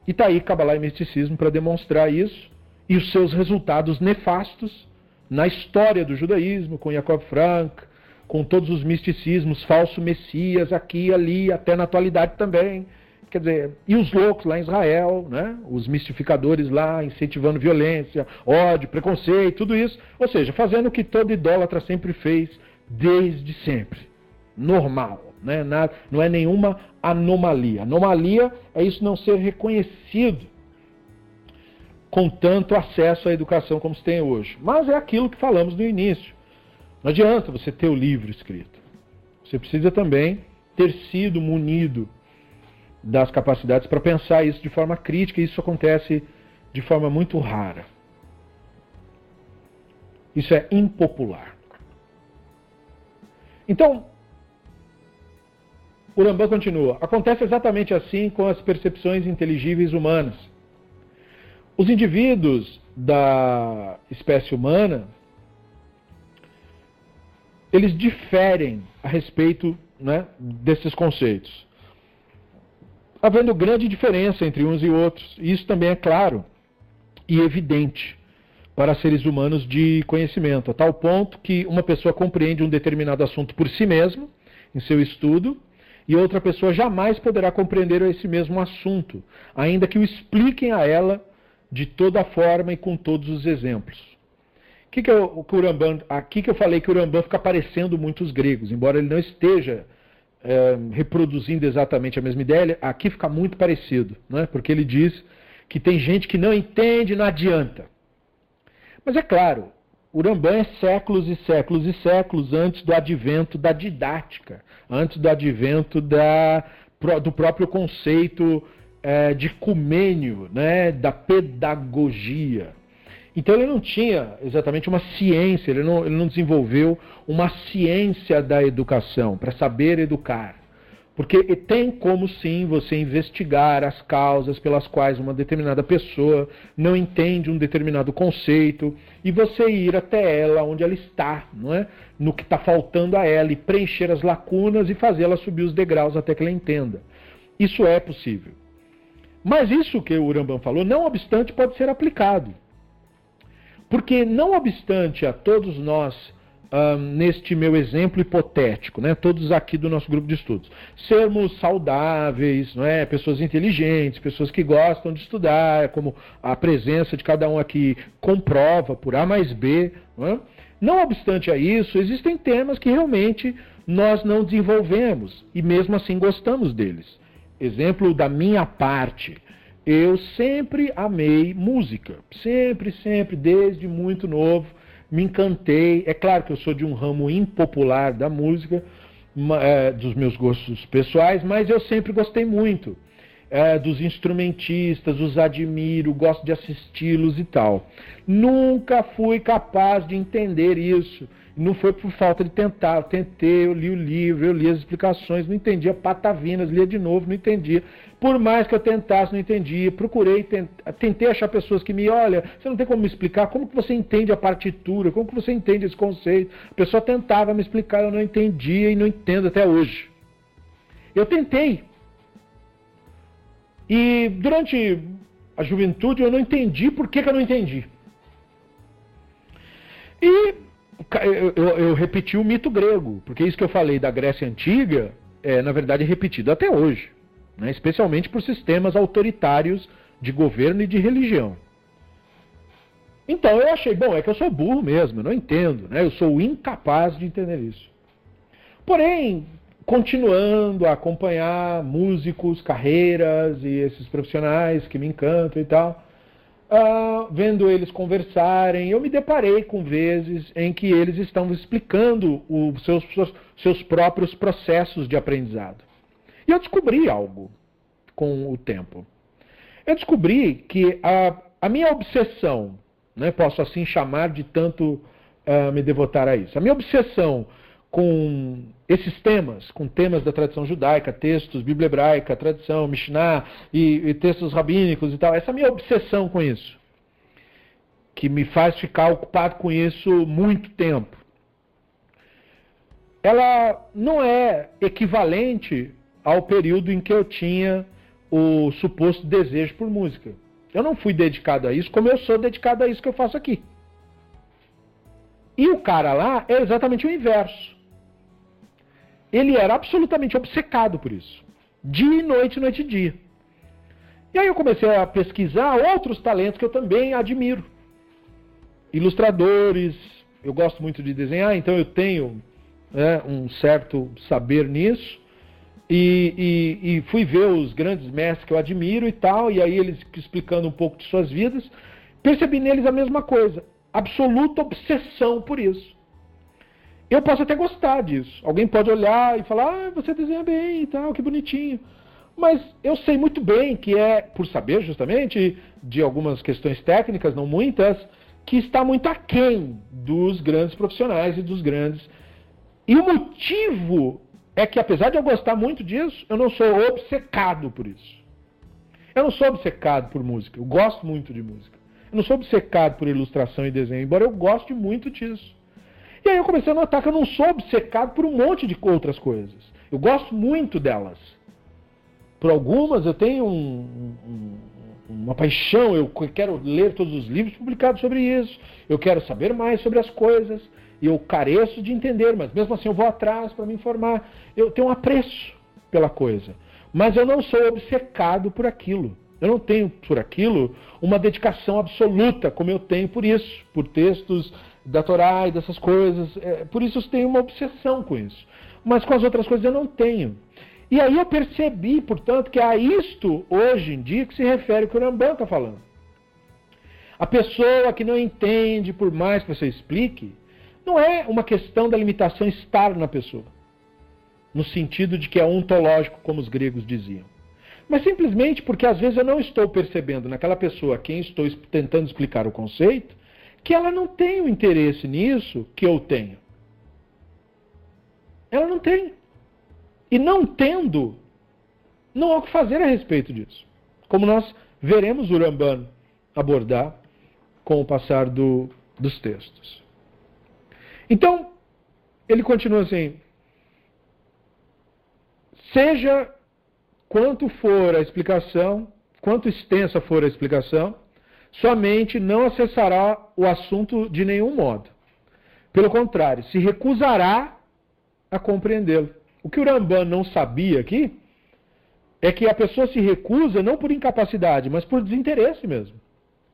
S1: E está aí Kabbalah e misticismo para demonstrar isso e os seus resultados nefastos na história do judaísmo, com Jacob Frank, com todos os misticismos, falso messias aqui ali, até na atualidade também. Quer dizer, e os loucos lá em Israel, né? os mistificadores lá incentivando violência, ódio, preconceito, tudo isso. Ou seja, fazendo o que todo idólatra sempre fez desde sempre. Normal, né? Não é nenhuma anomalia. Anomalia é isso não ser reconhecido com tanto acesso à educação como se tem hoje. Mas é aquilo que falamos no início. Não adianta você ter o livro escrito. Você precisa também ter sido munido das capacidades para pensar isso de forma crítica, e isso acontece de forma muito rara. Isso é impopular. Então, o Rambam continua. Acontece exatamente assim com as percepções inteligíveis humanas. Os indivíduos da espécie humana, eles diferem a respeito né, desses conceitos. Havendo grande diferença entre uns e outros. Isso também é claro e evidente para seres humanos de conhecimento, a tal ponto que uma pessoa compreende um determinado assunto por si mesmo, em seu estudo, e outra pessoa jamais poderá compreender esse mesmo assunto, ainda que o expliquem a ela de toda forma e com todos os exemplos. Que que eu, aqui que eu falei que o Rambam fica parecendo muito os gregos, embora ele não esteja é, reproduzindo exatamente a mesma ideia, aqui fica muito parecido, né? porque ele diz que tem gente que não entende, não adianta. Mas é claro, o Rambam é séculos e séculos e séculos antes do advento da didática, antes do advento da, do próprio conceito é, de cumênio, né, da pedagogia. Então ele não tinha exatamente uma ciência, ele não, ele não desenvolveu uma ciência da educação para saber educar. Porque tem como sim você investigar as causas pelas quais uma determinada pessoa não entende um determinado conceito e você ir até ela onde ela está, não é? no que está faltando a ela e preencher as lacunas e fazê-la subir os degraus até que ela entenda. Isso é possível. Mas isso que o Urambam falou, não obstante, pode ser aplicado. Porque, não obstante a todos nós, neste meu exemplo hipotético, né, todos aqui do nosso grupo de estudos, sermos saudáveis, não é, pessoas inteligentes, pessoas que gostam de estudar, como a presença de cada um aqui comprova por A mais B. Não, é? não obstante a isso, existem temas que realmente nós não desenvolvemos e mesmo assim gostamos deles. Exemplo da minha parte. Eu sempre amei música. Sempre, sempre, desde muito novo, me encantei. É claro que eu sou de um ramo impopular da música, é, dos meus gostos pessoais, mas eu sempre gostei muito é, dos instrumentistas, os admiro, gosto de assisti-los e tal. Nunca fui capaz de entender isso. Não foi por falta de tentar. Eu tentei, eu li o livro, eu li as explicações, não entendia patavinas, lia de novo, não entendia. Por mais que eu tentasse, não entendia. Procurei, tentei achar pessoas que me, olha, você não tem como me explicar como que você entende a partitura, como que você entende esse conceito. A pessoa tentava me explicar, eu não entendia e não entendo até hoje. Eu tentei. E durante a juventude eu não entendi por que, que eu não entendi. E eu, eu, eu, repeti o mito grego, porque isso que eu falei da Grécia Antiga é, na verdade, repetido até hoje, né? especialmente por sistemas autoritários de governo e de religião. Então eu achei, bom, é que eu sou burro mesmo, eu não entendo, né? eu sou incapaz de entender isso. Porém, continuando a acompanhar músicos, carreiras e esses profissionais que me encantam e tal, Uh, vendo eles conversarem, eu me deparei com vezes em que eles estão explicando os seus, seus próprios processos de aprendizado. E eu descobri algo com o tempo. Eu descobri que a, a minha obsessão, né, posso assim chamar de tanto uh, me devotar a isso, a minha obsessão com esses temas, com temas da tradição judaica, textos, Bíblia hebraica, tradição, Mishnah e, e textos rabínicos e tal, essa minha obsessão com isso, que me faz ficar ocupado com isso muito tempo, ela não é equivalente ao período em que eu tinha o suposto desejo por música. Eu não fui dedicado a isso como eu sou dedicado a isso que eu faço aqui. E o cara lá é exatamente o inverso. Ele era absolutamente obcecado por isso. Dia e noite, noite e dia. E aí eu comecei a pesquisar outros talentos que eu também admiro. Ilustradores, eu gosto muito de desenhar, então eu tenho né, um certo saber nisso. E, e, e, fui ver os grandes mestres que eu admiro e tal, e aí eles explicando um pouco de suas vidas, percebi neles a mesma coisa, absoluta obsessão por isso. Eu posso até gostar disso. Alguém pode olhar e falar, ah, você desenha bem e tal, que bonitinho. Mas eu sei muito bem que é, por saber justamente de algumas questões técnicas, não muitas, que está muito aquém dos grandes profissionais e dos grandes. E o motivo é que, apesar de eu gostar muito disso, eu não sou obcecado por isso. Eu não sou obcecado por música. Eu gosto muito de música. Eu não sou obcecado por ilustração e desenho, embora eu goste muito disso. E aí eu comecei a notar que eu não sou obcecado por um monte de outras coisas. Eu gosto muito delas. Por algumas eu tenho um, um, uma paixão, eu quero ler todos os livros publicados sobre isso, eu quero saber mais sobre as coisas, eu careço de entender, mas mesmo assim eu vou atrás para me informar. Eu tenho um apreço pela coisa, mas eu não sou obcecado por aquilo. Eu não tenho por aquilo uma dedicação absoluta, como eu tenho por isso, por textos da Torá e dessas coisas. É, por isso eu tenho uma obsessão com isso. Mas com as outras coisas eu não tenho. E aí eu percebi, portanto, que a isto, hoje em dia, que se refere o que o Rambam está falando. A pessoa que não entende, por mais que você explique, não é uma questão da limitação estar na pessoa, no sentido de que é ontológico, como os gregos diziam. Mas simplesmente porque às vezes eu não estou percebendo naquela pessoa a quem estou tentando explicar o conceito, que ela não tem o interesse nisso que eu tenho. Ela não tem. E não tendo, não há o que fazer a respeito disso. Como nós veremos o Ramban abordar com o passar do, dos textos. Então, ele continua assim: seja quanto for a explicação, quanto extensa for a explicação, somente não acessará o assunto de nenhum modo. Pelo contrário, se recusará a compreendê-lo. O que o Ramban não sabia aqui é que a pessoa se recusa não por incapacidade, mas por desinteresse mesmo.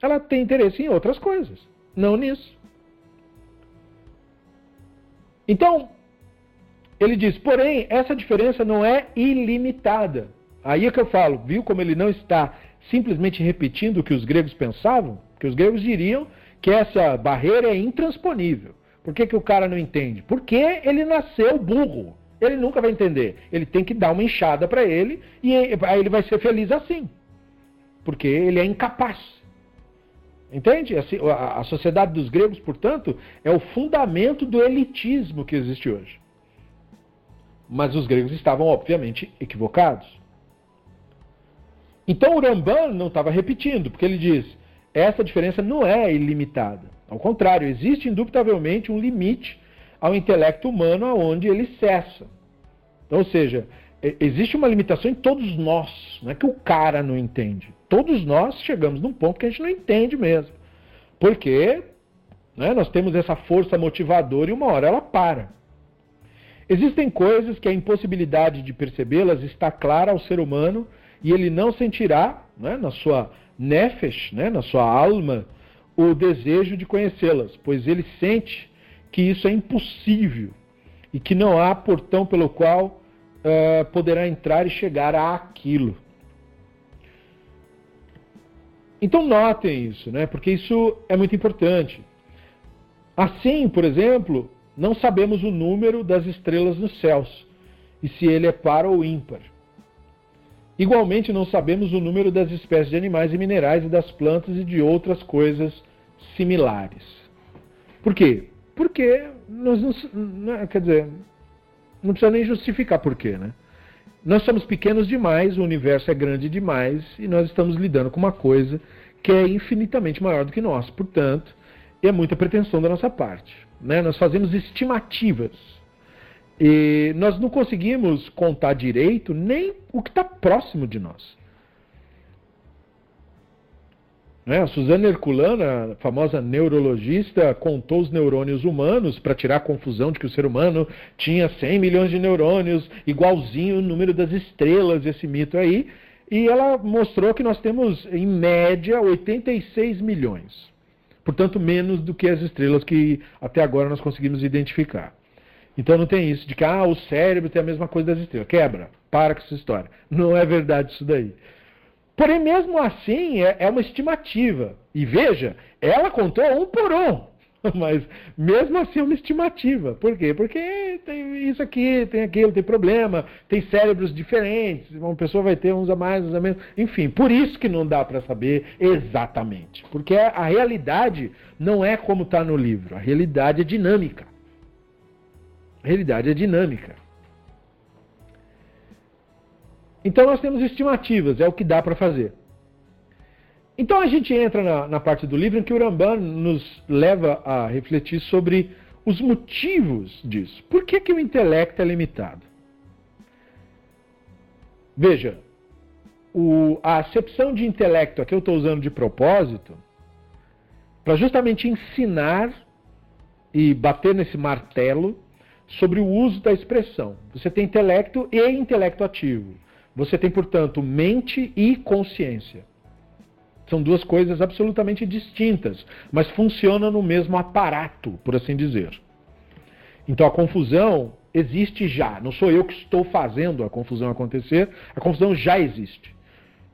S1: Ela tem interesse em outras coisas, não nisso. Então, ele diz, porém, essa diferença não é ilimitada. Aí é que eu falo, viu como ele não está simplesmente repetindo o que os gregos pensavam? Que os gregos diriam que essa barreira é intransponível. Por que, que o cara não entende? Porque ele nasceu burro. Ele nunca vai entender. Ele tem que dar uma enxada para ele e aí ele vai ser feliz assim. Porque ele é incapaz. Entende? A sociedade dos gregos, portanto, é o fundamento do elitismo que existe hoje. Mas os gregos estavam, obviamente, equivocados. Então o Ramban não estava repetindo, porque ele diz: essa diferença não é ilimitada. Ao contrário, existe indubitavelmente um limite ao intelecto humano aonde ele cessa. Então, ou seja, existe uma limitação em todos nós, não é que o cara não entende. Todos nós chegamos num ponto que a gente não entende mesmo. Porque né, nós temos essa força motivadora e uma hora ela para. Existem coisas que a impossibilidade de percebê-las está clara ao ser humano e ele não sentirá, né, na sua nefesh, né, na sua alma, o desejo de conhecê-las, pois ele sente que isso é impossível e que não há portão pelo qual uh, poderá entrar e chegar a aquilo. Então notem isso, né? porque isso é muito importante. Assim, por exemplo, não sabemos o número das estrelas nos céus e se ele é par ou ímpar. Igualmente, não sabemos o número das espécies de animais e minerais e das plantas e de outras coisas similares. Por quê? Porque nós não, quer dizer, não precisa nem justificar por quê, né? Nós somos pequenos demais, o universo é grande demais e nós estamos lidando com uma coisa que é infinitamente maior do que nós. Portanto, é muita pretensão da nossa parte. Né? Nós fazemos estimativas. E nós não conseguimos contar direito nem o que está próximo de nós. Né? A Suzana Herculana, a famosa neurologista, contou os neurônios humanos para tirar a confusão de que o ser humano tinha 100 milhões de neurônios, igualzinho o número das estrelas, esse mito aí. E ela mostrou que nós temos, em média, 86 milhões. Portanto, menos do que as estrelas que até agora nós conseguimos identificar. Então não tem isso de que ah, o cérebro tem a mesma coisa das estrelas. Quebra, para com essa história. Não é verdade isso daí. Porém, mesmo assim, é, é uma estimativa. E veja, ela contou um por um. Mas mesmo assim é uma estimativa. Por quê? Porque tem isso aqui, tem aquilo, tem problema, tem cérebros diferentes, uma pessoa vai ter uns a mais, uns a menos. Enfim, por isso que não dá para saber exatamente. Porque a realidade não é como está no livro, a realidade é dinâmica. Realidade é dinâmica. Então nós temos estimativas, é o que dá para fazer. Então a gente entra na, na, parte do livro em que o Ramban nos leva a refletir sobre os motivos disso. Por que, que o intelecto é limitado? Veja, o, a acepção de intelecto aqui eu estou usando de propósito para justamente ensinar e bater nesse martelo sobre o uso da expressão. Você tem intelecto e intelecto ativo. Você tem, portanto, mente e consciência. São duas coisas absolutamente distintas, mas funcionam no mesmo aparato, por assim dizer. Então a confusão existe já. Não sou eu que estou fazendo a confusão acontecer, a confusão já existe.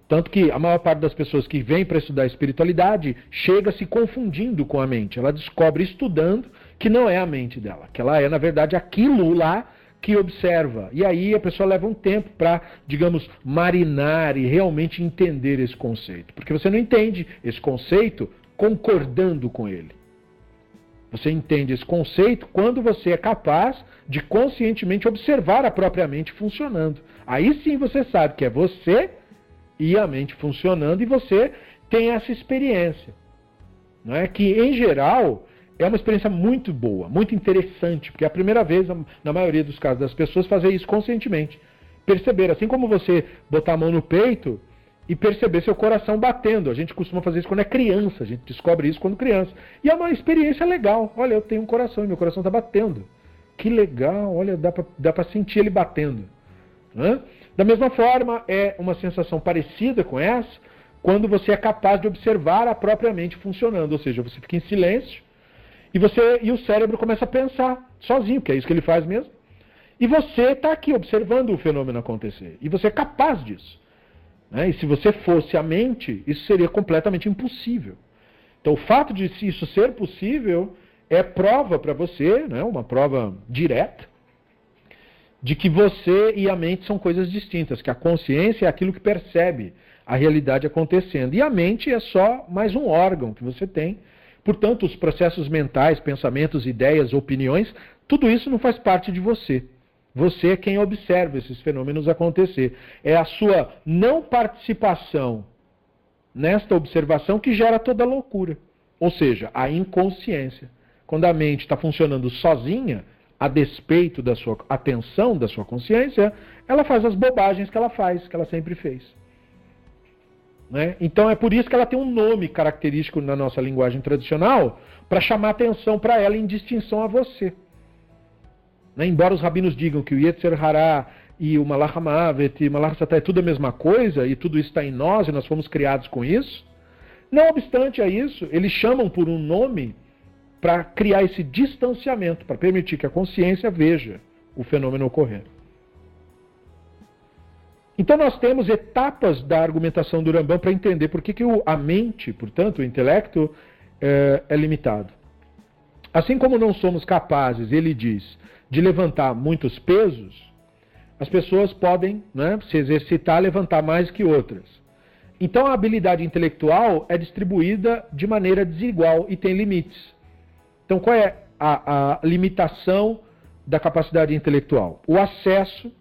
S1: Tanto que a maior parte das pessoas que vêm para estudar espiritualidade chega se confundindo com a mente. Ela descobre estudando que não é a mente dela, que ela é, na verdade, aquilo lá que observa. E aí a pessoa leva um tempo para, digamos, marinar e realmente entender esse conceito. Porque você não entende esse conceito concordando com ele. Você entende esse conceito quando você é capaz de conscientemente observar a própria mente funcionando. Aí sim você sabe que é você e a mente funcionando e você tem essa experiência. Não é que em geral é uma experiência muito boa, muito interessante, porque é a primeira vez, na maioria dos casos das pessoas, fazer isso conscientemente. Perceber, assim como você botar a mão no peito e perceber seu coração batendo. A gente costuma fazer isso quando é criança, a gente descobre isso quando criança. E é uma experiência legal. Olha, eu tenho um coração e meu coração está batendo. Que legal, olha, dá para sentir ele batendo. Né? Da mesma forma, é uma sensação parecida com essa quando você é capaz de observar a própria mente funcionando, ou seja, você fica em silêncio e você e o cérebro começa a pensar sozinho, que é isso que ele faz mesmo. E você está aqui observando o fenômeno acontecer. E você é capaz disso. Né? E se você fosse a mente, isso seria completamente impossível. Então, o fato de isso ser possível é prova para você, né? uma prova direta, de que você e a mente são coisas distintas, que a consciência é aquilo que percebe a realidade acontecendo. E a mente é só mais um órgão que você tem Portanto, os processos mentais, pensamentos, ideias, opiniões, tudo isso não faz parte de você. Você é quem observa esses fenômenos acontecer. É a sua não participação nesta observação que gera toda a loucura. Ou seja, a inconsciência. Quando a mente está funcionando sozinha, a despeito da sua atenção, da sua consciência, ela faz as bobagens que ela faz, que ela sempre fez. Né? Então é por isso que ela tem um nome característico na nossa linguagem tradicional para chamar atenção para ela em distinção a você. Né? Embora os rabinos digam que o Yetzer Hará e o Malach Hamavet e o Malach Satá é tudo a mesma coisa e tudo isso está em nós e nós fomos criados com isso, não obstante a isso, eles chamam por um nome para criar esse distanciamento, para permitir que a consciência veja o fenômeno ocorrer. Então nós temos etapas da argumentação do Rambam para entender por que, que a mente, portanto, o intelecto, é, é limitado. Assim como não somos capazes, ele diz, de levantar muitos pesos, as pessoas podem né, se exercitar levantar mais que outras. Então a habilidade intelectual é distribuída de maneira desigual e tem limites. Então qual é a, a limitação da capacidade intelectual? O acesso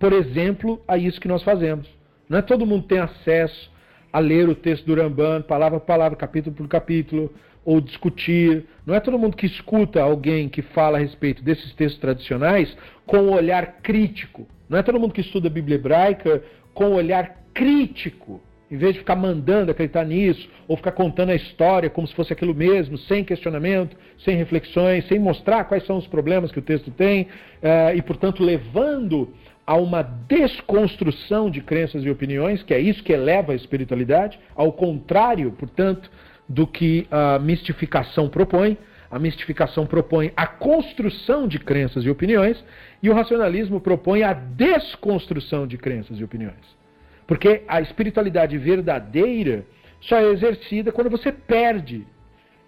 S1: por exemplo, a isso que nós fazemos. Não é todo mundo tem acesso a ler o texto do Ramban, palavra por palavra, capítulo por capítulo, ou discutir. Não é todo mundo que escuta alguém que fala a respeito desses textos tradicionais com um olhar crítico. Não é todo mundo que estuda a Bíblia hebraica com um olhar crítico em vez de ficar mandando acreditar nisso, ou ficar contando a história como se fosse aquilo mesmo, sem questionamento, sem reflexões, sem mostrar quais são os problemas que o texto tem, uh, e, portanto, levando a uma desconstrução de crenças e opiniões, que é isso que eleva a espiritualidade, ao contrário, portanto, do que a mistificação propõe. A mistificação propõe a construção de crenças e opiniões, e o racionalismo propõe a desconstrução de crenças e opiniões. Porque a espiritualidade verdadeira só é exercida quando você perde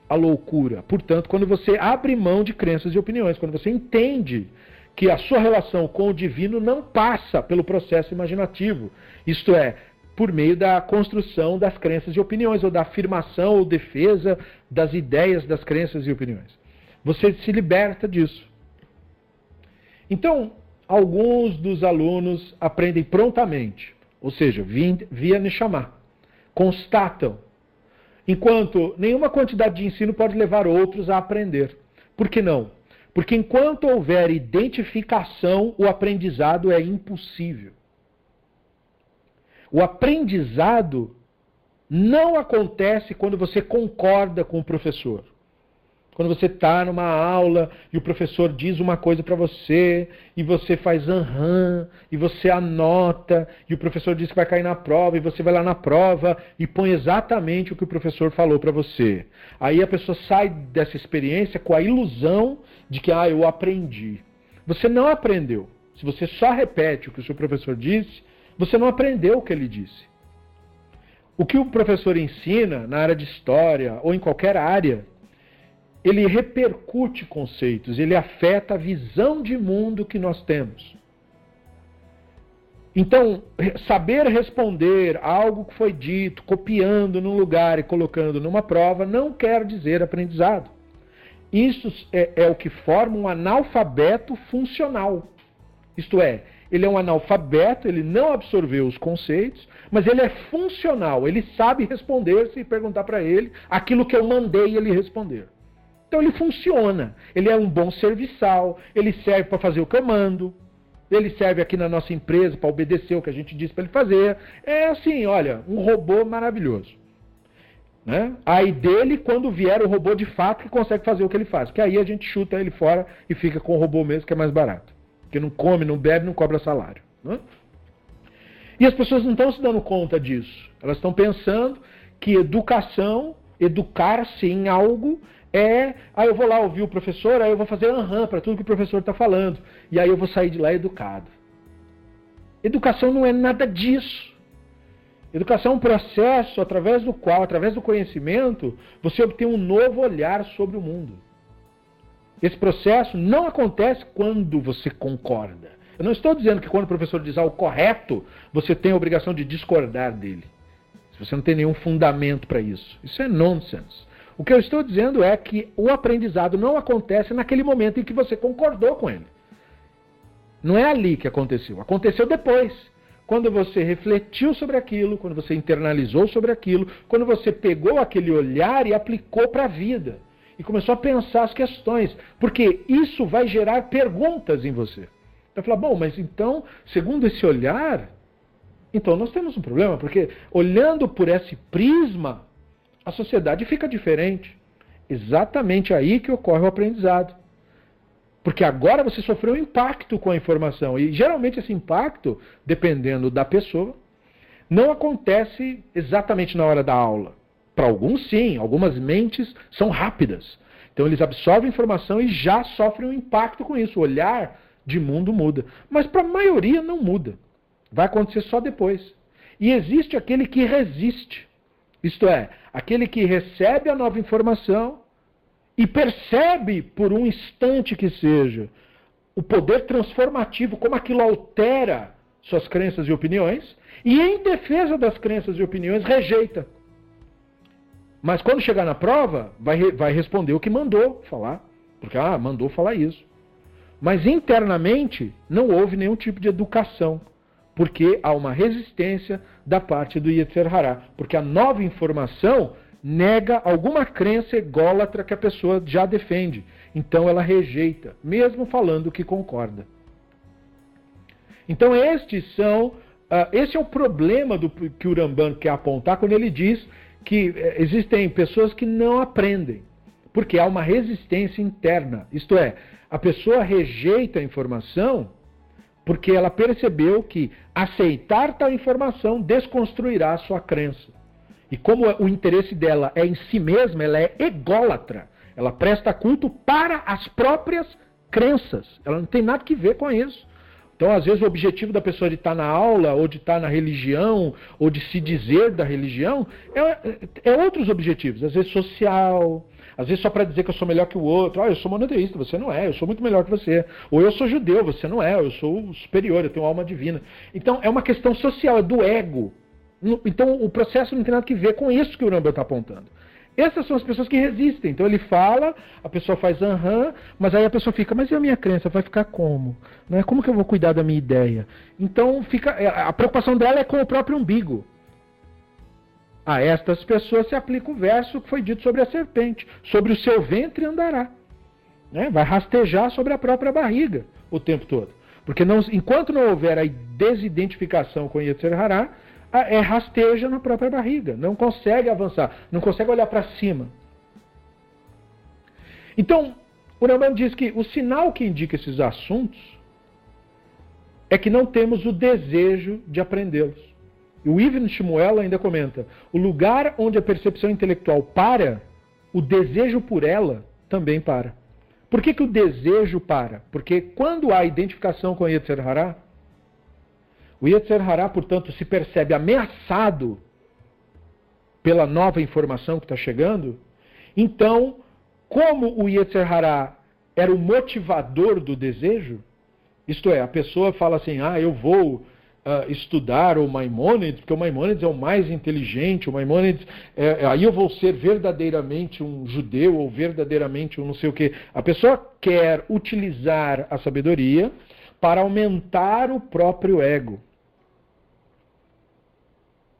S1: a loucura. Portanto, quando você abre mão de crenças e opiniões, quando você entende que a sua relação com o divino não passa pelo processo imaginativo, isto é, por meio da construção das crenças e opiniões, ou da afirmação ou defesa das ideias das crenças e opiniões. Você se liberta disso. Então, alguns dos alunos aprendem prontamente ou seja, via Neshama, constatam, enquanto nenhuma quantidade de ensino pode levar outros a aprender. Por que não? Porque enquanto houver identificação, o aprendizado é impossível. O aprendizado não acontece quando você concorda com o professor. Quando você está numa aula e o professor diz uma coisa para você e você faz aham e você anota e o professor diz que vai cair na prova e você vai lá na prova e põe exatamente o que o professor falou para você. Aí a pessoa sai dessa experiência com a ilusão de que ah, eu aprendi. Você não aprendeu. Se você só repete o que o seu professor disse, você não aprendeu o que ele disse. O que o professor ensina na área de história ou em qualquer área ele repercute conceitos, ele afeta a visão de mundo que nós temos. Então, saber responder algo que foi dito, copiando num lugar e colocando numa prova, não quer dizer aprendizado. Isso é, é o que forma um analfabeto funcional. Isto é, ele é um analfabeto, ele não absorveu os conceitos, mas ele é funcional, ele sabe responder se perguntar para ele aquilo que eu mandei ele responder. Então ele funciona. Ele é um bom serviçal, ele serve para fazer o que eu mando, ele serve aqui na nossa empresa para obedecer o que a gente disse para ele fazer. É assim, olha, um robô maravilhoso. Né? Aí dele, quando vier o robô de fato que consegue fazer o que ele faz. Que aí a gente chuta ele fora e fica com o robô mesmo, que é mais barato. Porque não come, não bebe, não cobra salário. Né? E as pessoas não estão se dando conta disso. Elas estão pensando que educação, educar-se em algo, é, aí eu vou lá ouvir o professor, aí eu vou fazer aham para tudo que o professor está falando. E aí eu vou sair de lá educado. Educação não é nada disso. Educação é um processo através do qual, através do conhecimento, você obtém um novo olhar sobre o mundo. Esse processo não acontece quando você concorda. Eu não estou dizendo que quando o professor diz algo correto, você tem a obrigação de discordar dele. Se você não tem nenhum fundamento para isso. Isso é nonsense. O que eu estou dizendo é que o aprendizado não acontece naquele momento em que você concordou com ele. Não é ali que aconteceu. Aconteceu depois. Quando você refletiu sobre aquilo, quando você internalizou sobre aquilo, quando você pegou aquele olhar e aplicou para a vida. E começou a pensar as questões. Porque isso vai gerar perguntas em você. Vai falar, bom, mas então, segundo esse olhar, então nós temos um problema, porque olhando por esse prisma, a sociedade fica diferente. Exatamente aí que ocorre o aprendizado. Porque agora você sofreu um impacto com a informação. E geralmente esse impacto, dependendo da pessoa, não acontece exatamente na hora da aula. Para alguns, sim. Algumas mentes são rápidas. Então eles absorvem informação e já sofrem um impacto com isso. O olhar de mundo muda. Mas para a maioria não muda. Vai acontecer só depois. E existe aquele que resiste. Isto é, aquele que recebe a nova informação e percebe por um instante que seja o poder transformativo, como aquilo altera suas crenças e opiniões, e em defesa das crenças e opiniões rejeita. Mas quando chegar na prova, vai, vai responder o que mandou falar. Porque, ah, mandou falar isso. Mas internamente não houve nenhum tipo de educação porque há uma resistência da parte do Yetzer Hará, porque a nova informação nega alguma crença ególatra que a pessoa já defende. Então ela rejeita, mesmo falando que concorda. Então estes são uh, esse é o problema do que o Ramban quer apontar quando ele diz que eh, existem pessoas que não aprendem, porque há uma resistência interna. Isto é, a pessoa rejeita a informação porque ela percebeu que aceitar tal informação desconstruirá a sua crença. E como o interesse dela é em si mesma, ela é ególatra. Ela presta culto para as próprias crenças. Ela não tem nada que ver com isso. Então, às vezes, o objetivo da pessoa de estar na aula, ou de estar na religião, ou de se dizer da religião, é, é outros objetivos. Às vezes, social, às vezes só para dizer que eu sou melhor que o outro. Ah, eu sou monoteísta, você não é, eu sou muito melhor que você. Ou eu sou judeu, você não é, eu sou superior, eu tenho alma divina. Então, é uma questão social, é do ego. Então, o processo não tem nada que ver com isso que o Rambam está apontando. Essas são as pessoas que resistem. Então ele fala, a pessoa faz aham, mas aí a pessoa fica, mas e a minha crença? Vai ficar como? Não é como que eu vou cuidar da minha ideia? Então fica, é, a preocupação dela é com o próprio umbigo. A estas pessoas se aplica o verso que foi dito sobre a serpente: sobre o seu ventre andará. Né? Vai rastejar sobre a própria barriga o tempo todo. Porque não, enquanto não houver a desidentificação com Yetzer Hará, é rasteja na própria barriga, não consegue avançar, não consegue olhar para cima. Então, o Rambam diz que o sinal que indica esses assuntos é que não temos o desejo de aprendê-los. E o Ibn Shmuel ainda comenta: o lugar onde a percepção intelectual para, o desejo por ela também para. Por que, que o desejo para? Porque quando há identificação com Yetzer Hará, o Yetzer Hará, portanto, se percebe ameaçado pela nova informação que está chegando. Então, como o Yetzer Hará era o motivador do desejo, isto é, a pessoa fala assim, ah, eu vou uh, estudar o Maimônides, porque o Maimônides é o mais inteligente, o Maimônides, é, aí eu vou ser verdadeiramente um judeu ou verdadeiramente um não sei o quê. A pessoa quer utilizar a sabedoria para aumentar o próprio ego.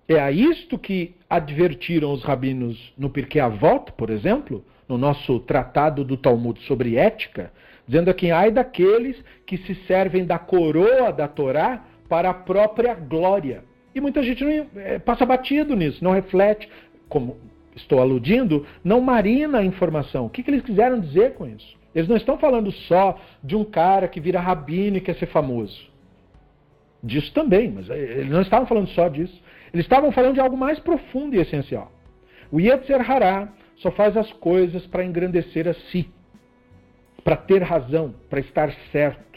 S1: É a isto que advertiram os rabinos no Pirkei Avot, por exemplo, no nosso tratado do Talmud sobre ética, dizendo que ai daqueles que se servem da coroa da Torá para a própria glória. E muita gente não, é, passa batido nisso, não reflete, como estou aludindo, não marina a informação. O que, que eles quiseram dizer com isso? Eles não estão falando só de um cara que vira rabino e quer ser famoso. Disso também, mas é, eles não estavam falando só disso. Eles estavam falando de algo mais profundo e essencial. O Yetzer Hará só faz as coisas para engrandecer a si, para ter razão, para estar certo,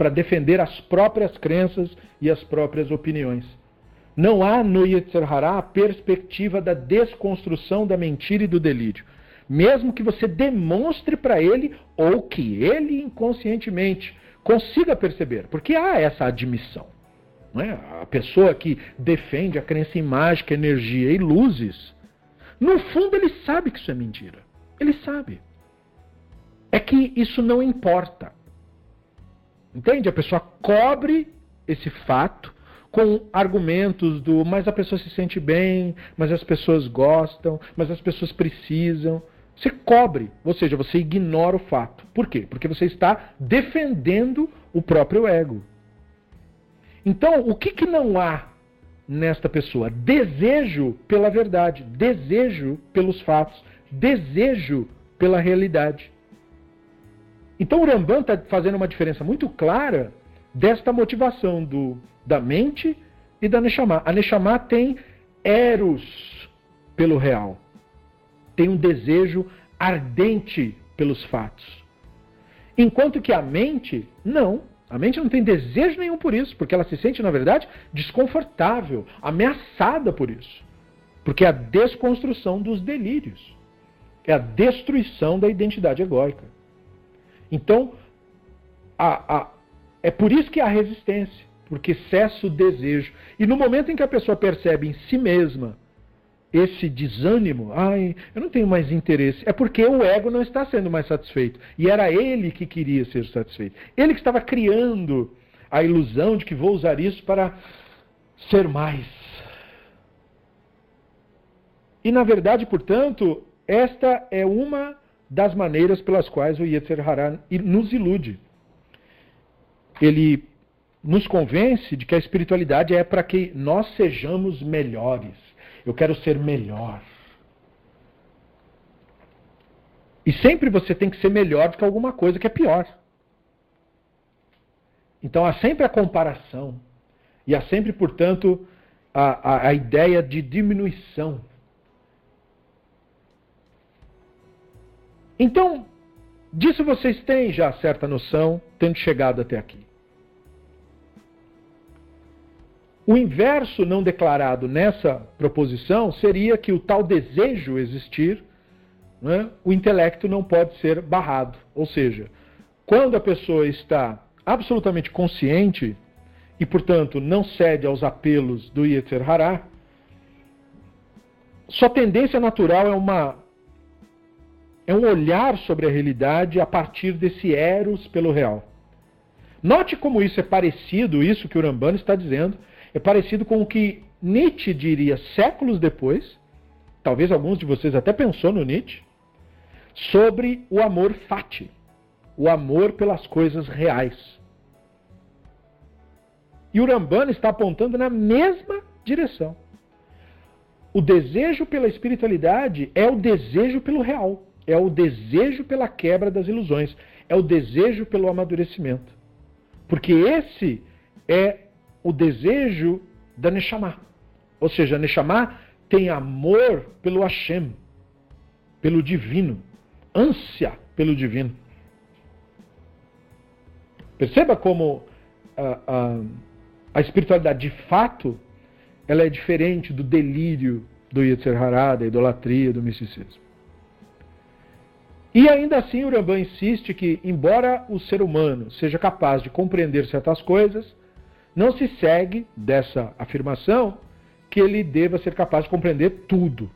S1: para defender as próprias crenças e as próprias opiniões. Não há no Yetzer Hará a perspectiva da desconstrução da mentira e do delírio. Mesmo que você demonstre para ele ou que ele inconscientemente consiga perceber, porque há essa admissão. É? A pessoa que defende a crença em mágica, energia e luzes, no fundo ele sabe que isso é mentira. Ele sabe. É que isso não importa. Entende? A pessoa cobre esse fato com argumentos do mas a pessoa se sente bem, mas as pessoas gostam, mas as pessoas precisam. Você cobre, ou seja, você ignora o fato. Por quê? Porque você está defendendo o próprio ego. Então, o que, que não há nesta pessoa? Desejo pela verdade, desejo pelos fatos, desejo pela realidade. Então, o Rambam está fazendo uma diferença muito clara desta motivação do, da mente e da Neshama. A Neshama tem eros pelo real, tem um desejo ardente pelos fatos. Enquanto que a mente, não. A mente não tem desejo nenhum por isso, porque ela se sente, na verdade, desconfortável, ameaçada por isso. Porque é a desconstrução dos delírios. É a destruição da identidade egóica. Então, a, a, é por isso que há resistência, porque cessa o desejo. E no momento em que a pessoa percebe em si mesma esse desânimo, ai, eu não tenho mais interesse, é porque o ego não está sendo mais satisfeito. E era ele que queria ser satisfeito. Ele que estava criando a ilusão de que vou usar isso para ser mais. E na verdade, portanto, esta é uma das maneiras pelas quais o Yetzer Hará nos ilude. Ele nos convence de que a espiritualidade é para que nós sejamos melhores. Eu quero ser melhor. E sempre você tem que ser melhor do que alguma coisa que é pior. Então há sempre a comparação. E há sempre, portanto, a, a, a ideia de diminuição. Então, disso vocês têm já certa noção, tendo chegado até aqui. O inverso não declarado nessa proposição seria que o tal desejo existir, né, o intelecto não pode ser barrado. Ou seja, quando a pessoa está absolutamente consciente e, portanto, não cede aos apelos do Yetzer Hará, sua tendência natural é uma é um olhar sobre a realidade a partir desse eros pelo real. Note como isso é parecido, isso que o Rambano está dizendo, é parecido com o que Nietzsche diria séculos depois, talvez alguns de vocês até pensou no Nietzsche, sobre o amor fati, o amor pelas coisas reais. E o Rambana está apontando na mesma direção. O desejo pela espiritualidade é o desejo pelo real, é o desejo pela quebra das ilusões, é o desejo pelo amadurecimento. Porque esse é o desejo da Neshama. Ou seja, a Neshama tem amor pelo Hashem, pelo divino, ânsia pelo divino. Perceba como a, a, a espiritualidade de fato ela é diferente do delírio do Yetzer Hará, da idolatria, do misticismo. E ainda assim o Rambam insiste que, embora o ser humano seja capaz de compreender certas coisas, não se segue dessa afirmação que ele deva ser capaz de compreender tudo.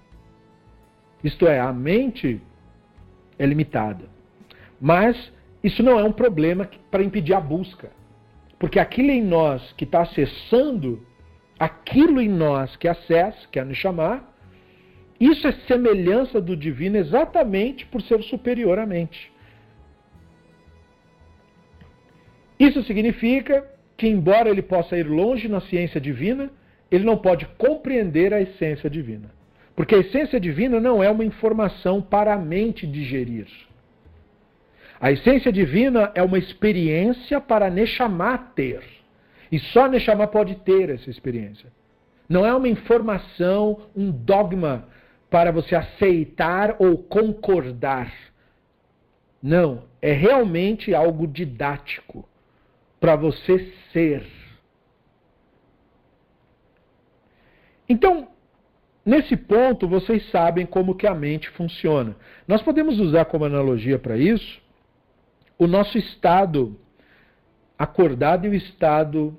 S1: Isto é, a mente é limitada. Mas isso não é um problema para impedir a busca. Porque aquilo em nós que está acessando, aquilo em nós que acessa, que é nos chamar, isso é semelhança do divino exatamente por ser superior à mente. Isso significa que, embora ele possa ir longe na ciência divina, ele não pode compreender a essência divina. Porque a essência divina não é uma informação para a mente digerir. A essência divina é uma experiência para Neshama ter. E só Neshama pode ter essa experiência. Não é uma informação, um dogma para você aceitar ou concordar. Não, é realmente algo didático para você ser. Então, nesse ponto, vocês sabem como que a mente funciona. Nós podemos usar como analogia para isso o nosso estado acordado e o estado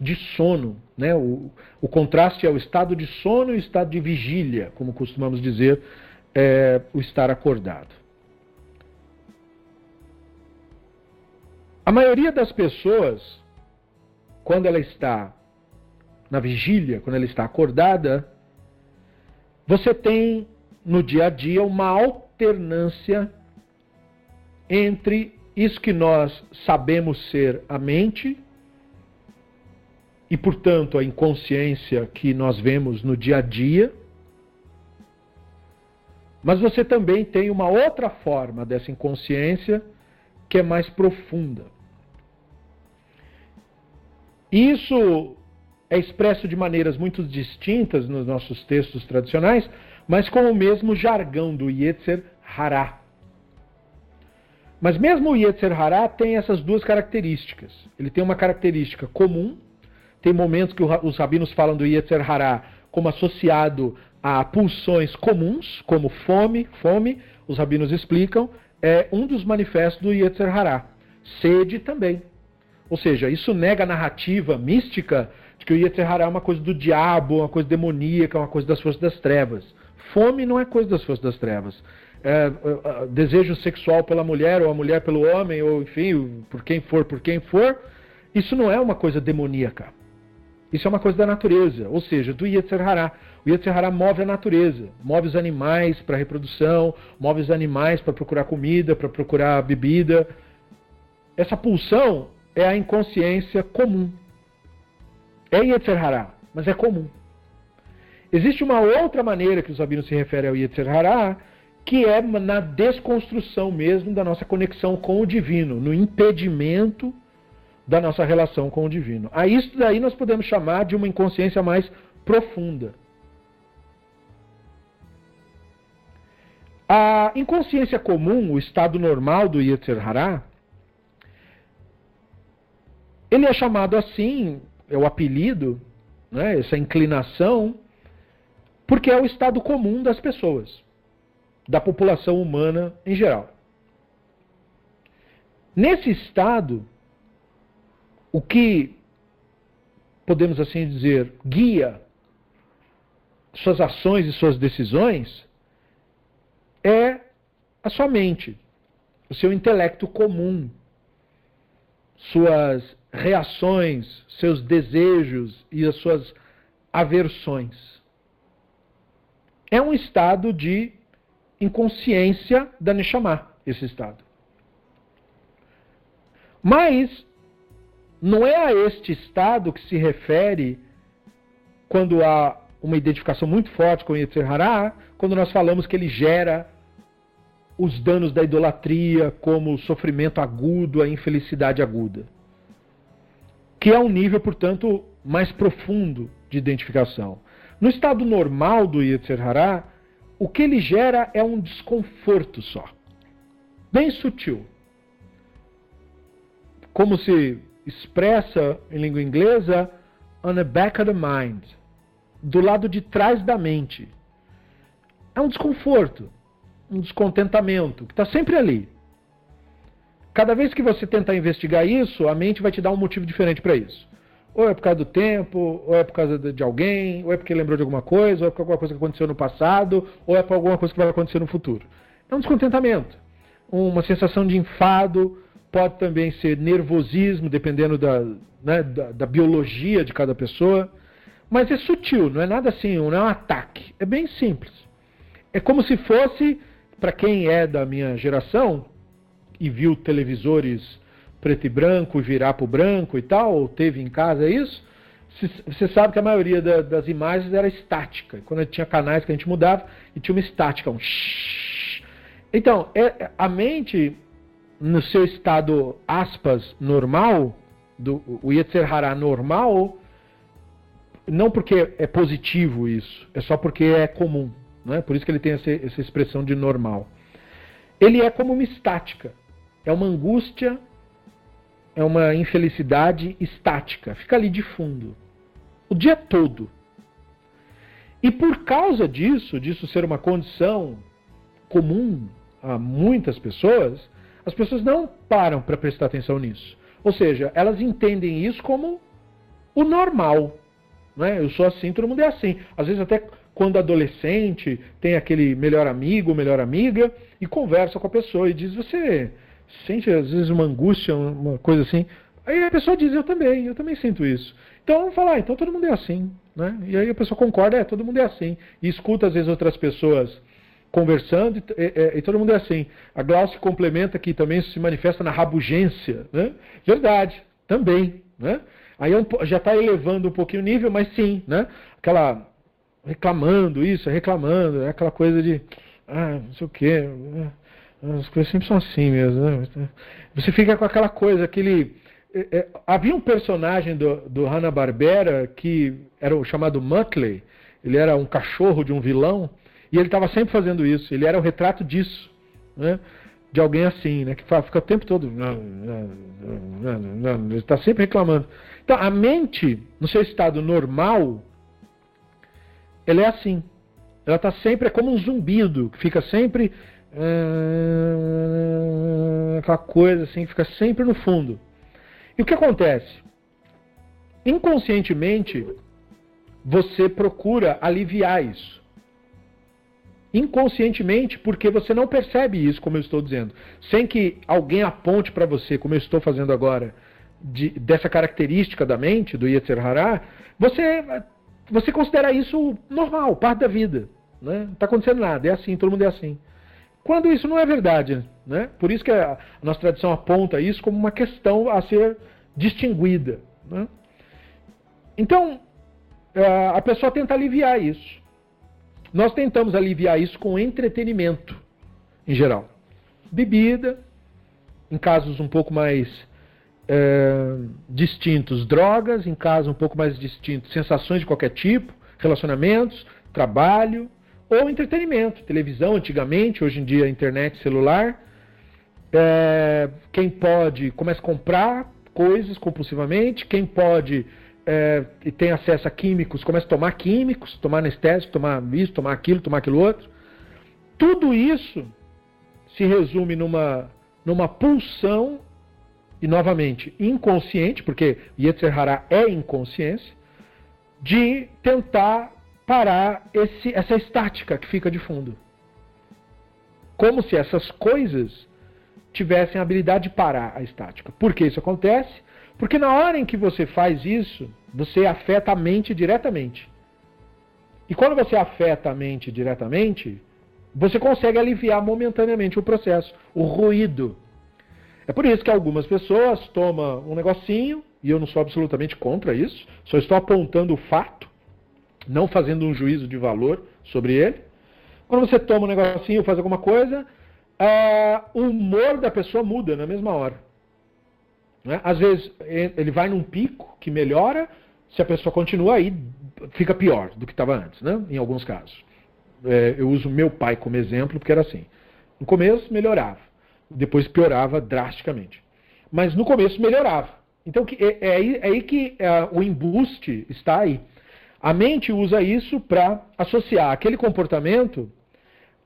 S1: de sono. Né? O, o contraste é o estado de sono e o estado de vigília, como costumamos dizer, é, o estar acordado. A maioria das pessoas, quando ela está na vigília, quando ela está acordada, você tem no dia a dia uma alternância entre isso que nós sabemos ser a mente e, portanto, a inconsciência que nós vemos no dia a dia. Mas você também tem uma outra forma dessa inconsciência que é mais profunda. Isso é expresso de maneiras muito distintas nos nossos textos tradicionais, mas com o mesmo jargão do Yetzer Hará. Mas mesmo o Yetzer Hará tem essas duas características. Ele tem uma característica comum, tem momentos que os rabinos falam do Yetzer Hará como associado a pulsões comuns, como fome, fome, os rabinos explicam, é um dos manifestos do Yetzer Hará. Sede também. Ou seja, isso nega a narrativa mística de que o Yetzer Hará é uma coisa do diabo, uma coisa demoníaca, uma coisa das forças das trevas. Fome não é coisa das forças das trevas. É, é, é, desejo sexual pela mulher, ou a mulher pelo homem, ou enfim, por quem for, por quem for, isso não é uma coisa demoníaca. Isso é uma coisa da natureza, ou seja, do Yetzer Hará. O Yetzer Hará move a natureza, move os animais para reprodução, move os animais para procurar comida, para procurar bebida. Essa pulsão é a inconsciência comum. É Yetzer Hará, mas é comum. Existe uma outra maneira que os rabinos se referem ao Yetzer Hará, que é na desconstrução mesmo da nossa conexão com o divino, no impedimento da nossa relação com o divino. A isso daí nós podemos chamar de uma inconsciência mais profunda. A inconsciência comum, o estado normal do Yetzer Hará, ele é chamado assim, é o apelido, né, essa inclinação, porque é o estado comum das pessoas, da população humana em geral. Nesse estado, o que podemos assim dizer guia suas ações e suas decisões é a sua mente, o seu intelecto comum, suas reações, seus desejos e as suas aversões. É um estado de inconsciência da Neshama, esse estado. Mas não é a este estado que se refere quando há uma identificação muito forte com Yetzer Hará, quando nós falamos que ele gera os danos da idolatria, como o sofrimento agudo, a infelicidade aguda. Que é um nível, portanto, mais profundo de identificação. No estado normal do Yetzer Hará, o que ele gera é um desconforto só. Bem sutil. Como se expressa em língua inglesa on the back of the mind, do lado de trás da mente. É um desconforto, um descontentamento, que está sempre ali. Cada vez que você tentar investigar isso, a mente vai te dar um motivo diferente para isso. Ou é por causa do tempo, ou é por causa de alguém, ou é porque lembrou de alguma coisa, ou é por alguma coisa que aconteceu no passado, ou é por alguma coisa que vai acontecer no futuro. É um descontentamento, uma sensação de enfado, pode também ser nervosismo, dependendo da, né, da, da, biologia de cada pessoa. Mas é sutil, não é nada assim, não é um ataque. É bem simples. É como se fosse, para quem é da minha geração e viu televisores preto e branco virar para o branco e tal, ou teve em casa isso, você sabe que a maioria da, das imagens era estática. Quando tinha canais que a gente mudava, e tinha uma estática, um shhh. Então, é, a mente no seu estado, aspas, normal, do, o Yetzer Hará normal, não porque é positivo isso, é só porque é comum. Não é? Por isso que ele tem essa, essa expressão de normal. Ele é como uma estática. É uma angústia, é uma infelicidade estática. Fica ali de fundo. O dia todo. E por causa disso, disso ser uma condição comum a muitas pessoas, as pessoas não param para prestar atenção nisso. Ou seja, elas entendem isso como o normal. Né? Eu sou assim, todo mundo é assim. Às vezes até quando adolescente tem aquele melhor amigo, melhor amiga e conversa com a pessoa e diz: você sente às vezes uma angústia, uma coisa assim. Aí a pessoa diz: eu também, eu também sinto isso. Então falar, então todo mundo é assim, né? E aí a pessoa concorda, é, todo mundo é assim. E escuta às vezes outras pessoas conversando e, e, e, todo mundo é assim. A Glaucia complementa que também se manifesta na rabugência. Né? Verdade, também. Né? Aí é já está elevando um pouquinho o nível, mas sim, né? aquela reclamando isso, reclamando, é aquela coisa de ah, não sei o quê. As coisas sempre são assim mesmo. Né? Você fica com aquela coisa, aquele. É, é, havia um personagem do, do Hanna-Barbera que era o chamado Muttley, ele era um cachorro de um vilão, e ele estava sempre fazendo isso. Ele era o retrato disso, né? De alguém assim, né? Que fica o tempo todo. Ele está sempre reclamando. Então, a mente, no seu estado normal, ela é assim. Ela está sempre, é como um zumbido, que fica sempre. aquela coisa assim, fica sempre no fundo. E o que acontece? Inconscientemente, você procura aliviar isso inconscientemente, porque você não percebe isso, como eu estou dizendo. Sem que alguém aponte para você, como eu estou fazendo agora, de, dessa característica da mente, do Yetzer Hará, você, você considera isso normal, parte da vida. Né? Não está acontecendo nada, é assim, todo mundo é assim. Quando isso não é verdade. Né? Por isso que a nossa tradição aponta isso como uma questão a ser distinguida. Né? Então, é, a pessoa tenta aliviar isso. Nós tentamos aliviar isso com entretenimento, em geral. Bebida, em casos um pouco mais é, distintos, drogas, em casos um pouco mais distintos, sensações de qualquer tipo, relacionamentos, trabalho, ou entretenimento, televisão antigamente, hoje em dia internet, celular. É, quem pode começa a comprar coisas compulsivamente, quem pode é, e tem acesso a químicos, começa a tomar químicos, tomar anestésico, tomar isso, tomar aquilo, tomar aquilo outro. Tudo isso se resume numa, numa pulsão, e novamente, inconsciente, porque Yetzer Hará é inconsciência, de tentar parar esse, essa estática que fica de fundo. Como se essas coisas tivessem a habilidade de parar a estática. Por que isso acontece? Porque na hora em que você faz isso, você afeta a mente diretamente. E quando você afeta a mente diretamente, você consegue aliviar momentaneamente o processo, o ruído. É por isso que algumas pessoas tomam um negocinho, e eu não sou absolutamente contra isso, só estou apontando o fato, não fazendo um juízo de valor sobre ele. Quando você toma um negocinho, faz alguma coisa, uh, o humor da pessoa muda na mesma hora. Né? Às vezes ele vai num pico que melhora, se a pessoa continua aí, fica pior do que estava antes, né? em alguns casos. É, eu uso meu pai como exemplo, porque era assim. No começo melhorava, depois piorava drasticamente. Mas no começo melhorava. Então é, é, aí, é aí, que é, o embuste está aí. A mente usa isso para associar aquele comportamento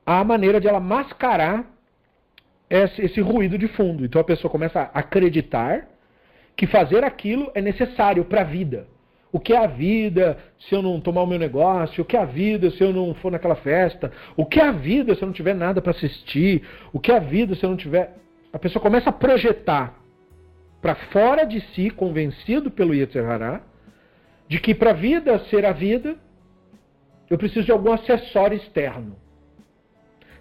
S1: à maneira de ela mascarar esse, ruído de fundo. Então a pessoa começa a acreditar que fazer aquilo é necessário para a vida. O que é a vida se eu não tomar o meu negócio? O que é a vida se eu não for naquela festa? O que é a vida se eu não tiver nada para assistir? O que é a vida se eu não tiver. A pessoa começa a projetar para fora de si, convencido pelo Yetzer Hará, de que para a vida ser a vida, eu preciso de algum acessório externo.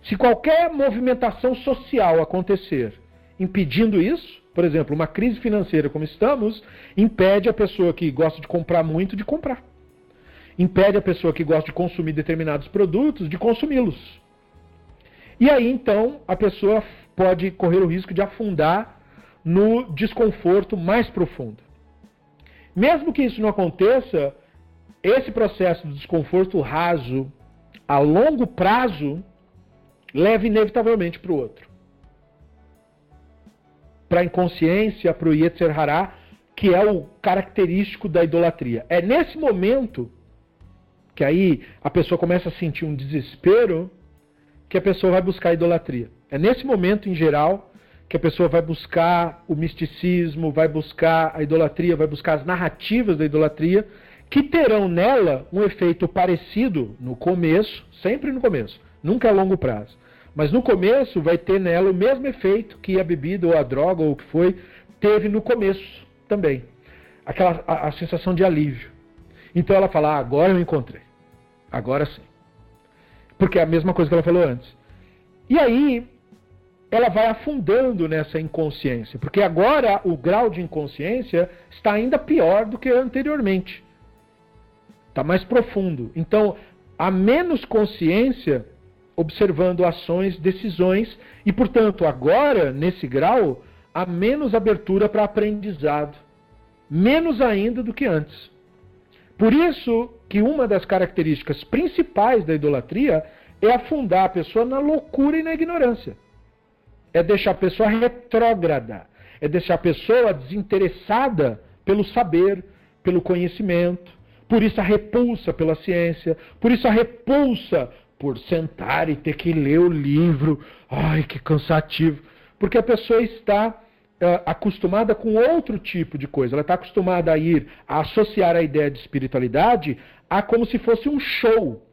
S1: Se qualquer movimentação social acontecer impedindo isso, por exemplo, uma crise financeira como estamos, impede a pessoa que gosta de comprar muito de comprar. Impede a pessoa que gosta de consumir determinados produtos de consumi-los. E aí então a pessoa pode correr o risco de afundar no desconforto mais profundo. Mesmo que isso não aconteça, esse processo de desconforto raso a longo prazo leva inevitavelmente para o outro para a inconsciência, para o Yetzer Hará, que é o característico da idolatria. É nesse momento que aí a pessoa começa a sentir um desespero que a pessoa vai buscar a idolatria. É nesse momento, em geral, que a pessoa vai buscar o misticismo, vai buscar a idolatria, vai buscar as narrativas da idolatria, que terão nela um efeito parecido no começo, sempre no começo, nunca a longo prazo. Mas no começo vai ter nela o mesmo efeito que a bebida ou a droga ou o que foi teve no começo também. Aquela a, a sensação de alívio. Então ela fala: ah, agora eu encontrei. Agora sim. Porque é a mesma coisa que ela falou antes. E aí ela vai afundando nessa inconsciência, porque agora o grau de inconsciência está ainda pior do que anteriormente. Está mais profundo. Então, a menos consciência observando ações, decisões, e, portanto, agora, nesse grau, há menos abertura para aprendizado, menos ainda do que antes. Por isso que uma das características principais da idolatria é afundar a pessoa na loucura e na ignorância. É deixar a pessoa retrógrada, é deixar a pessoa desinteressada pelo saber, pelo conhecimento. Por isso a repulsa pela ciência, por isso a repulsa por sentar e ter que ler o livro. Ai, que cansativo. Porque a pessoa está uh, acostumada com outro tipo de coisa. Ela está acostumada a ir a associar a ideia de espiritualidade a como se fosse um show.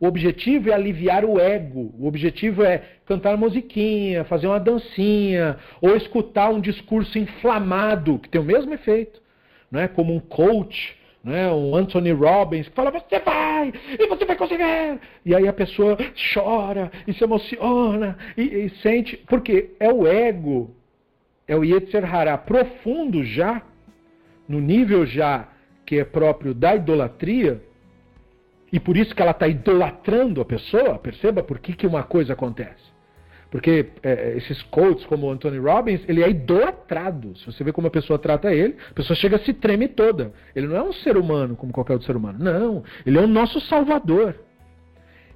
S1: O objetivo é aliviar o ego. O objetivo é cantar musiquinha, fazer uma dancinha, ou escutar um discurso inflamado, que tem o mesmo efeito, não é? como um coach né, um Anthony Robbins, que fala, você vai, e você vai conseguir. E aí a pessoa chora e se emociona e, e sente, porque é o ego, é o Yetzer Hará profundo já, no nível já que é próprio da idolatria, e por isso que ela está idolatrando a pessoa, perceba por que, que uma coisa acontece. Porque é, esses coaches como o Anthony Robbins, ele é idolatrado. Se você vê como a pessoa trata ele, a pessoa chega a se treme toda. Ele não é um ser humano como qualquer outro ser humano. Não, ele é o nosso salvador.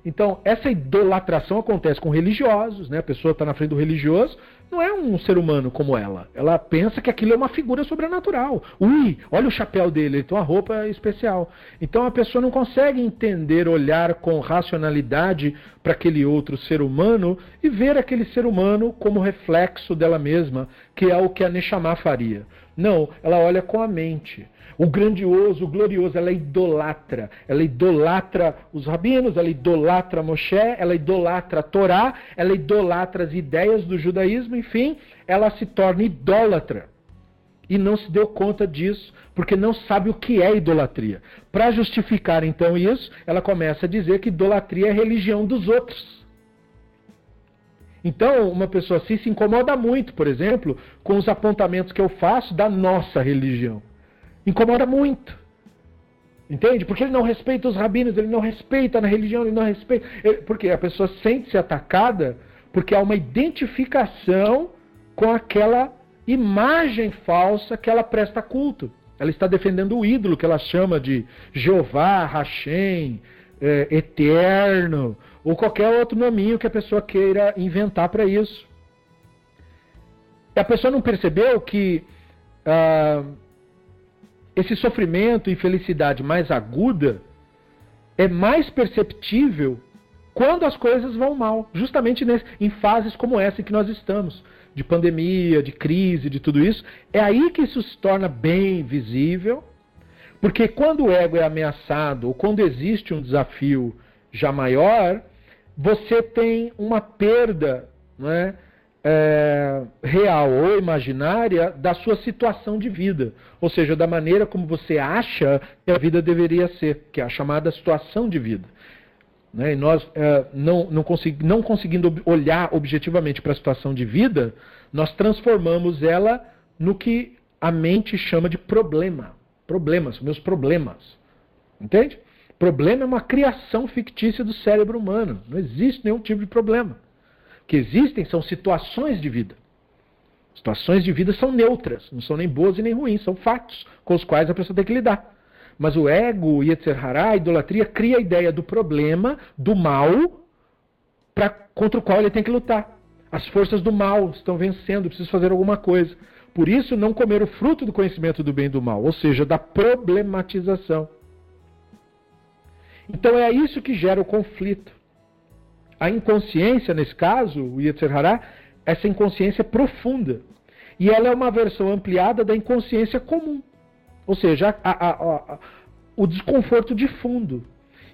S1: Então, essa idolatração acontece com religiosos, né? A pessoa está na frente do religioso, não é um ser humano como ela. Ela pensa que aquilo é uma figura sobrenatural. Ui, olha o chapéu dele, ele tem uma roupa especial. Então a pessoa não consegue entender, olhar com racionalidade para aquele outro ser humano e ver aquele ser humano como reflexo dela mesma, que é o que a Neshama faria. Não, ela olha com a mente o grandioso, o glorioso, ela idolatra. Ela idolatra os rabinos, ela idolatra Moshe, ela idolatra a Torá, ela idolatra as ideias do judaísmo, enfim, ela se torna idólatra. E não se deu conta disso, porque não sabe o que é idolatria. Para justificar então isso, ela começa a dizer que idolatria é religião dos outros. Então, uma pessoa assim se incomoda muito, por exemplo, com os apontamentos que eu faço da nossa religião. Incomoda muito. Entende? Porque ele não respeita os rabinos, ele não respeita na religião, ele não respeita. Ele, porque a pessoa sente-se atacada porque há uma identificação com aquela imagem falsa que ela presta culto. Ela está defendendo o ídolo que ela chama de Jeová, Hashem, é, Eterno, ou qualquer outro nominho que a pessoa queira inventar para isso. E a pessoa não percebeu que. Ah, esse sofrimento e felicidade mais aguda é mais perceptível quando as coisas vão mal, justamente nesse, em fases como essa em que nós estamos, de pandemia, de crise, de tudo isso. É aí que isso se torna bem visível, porque quando o ego é ameaçado ou quando existe um desafio já maior, você tem uma perda não é, é, real ou imaginária da sua situação de vida, ou seja, da maneira como você acha que a vida deveria ser, que é a chamada situação de vida. Né? E nós, é, não, não, consegui, não conseguindo olhar objetivamente para a situação de vida, nós transformamos ela no que a mente chama de problema. Problemas, meus problemas. Entende? Problema é uma criação fictícia do cérebro humano. Não existe nenhum tipo de problema que existem são situações de vida. Situações de vida são neutras, não são nem boas e nem ruins, são fatos com os quais a pessoa tem que lidar. Mas o ego, Yetzer Hará, a idolatria, cria a ideia do problema, do mal, pra, contra o qual ele tem que lutar. As forças do mal estão vencendo, preciso fazer alguma coisa. Por isso, não comer o fruto do conhecimento do bem e do mal, ou seja, da problematização. Então é isso que gera o conflito a inconsciência, nesse caso, o Yetzer Hará, essa inconsciência profunda. E ela é uma versão ampliada da inconsciência comum. Ou seja, a, a, a, o desconforto de fundo.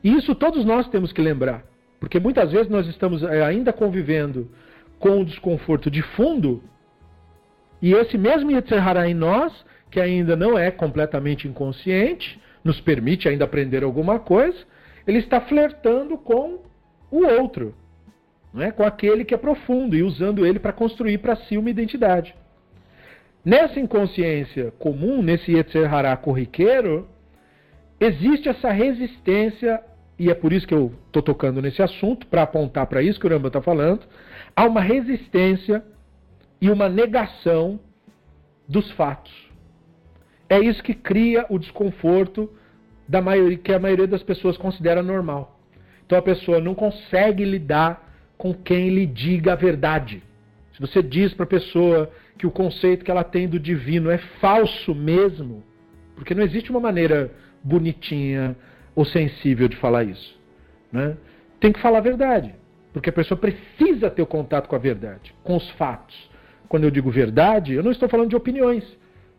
S1: E isso todos nós temos que lembrar. Porque muitas vezes nós estamos eh, ainda convivendo com o desconforto de fundo, e esse mesmo Yetzer Hará em nós, que ainda não é completamente inconsciente, nos permite ainda aprender alguma coisa, ele está flertando com o outro, não é? com aquele que é profundo e usando ele para construir para si uma identidade. Nessa inconsciência comum, nesse Yetzer Hará corriqueiro, existe essa resistência, e é por isso que eu estou tocando nesse assunto, para apontar para isso que o Ramba está falando, há uma resistência e uma negação dos fatos. É isso que cria o desconforto da maioria, que a maioria das pessoas considera normal. Então a pessoa não consegue lidar com quem lhe diga a verdade. Se você diz para a pessoa que o conceito que ela tem do divino é falso mesmo, porque não existe uma maneira bonitinha ou sensível de falar isso. Né? Tem que falar a verdade, porque a pessoa precisa ter o contato com a verdade, com os fatos. Quando eu digo verdade, eu não estou falando de opiniões,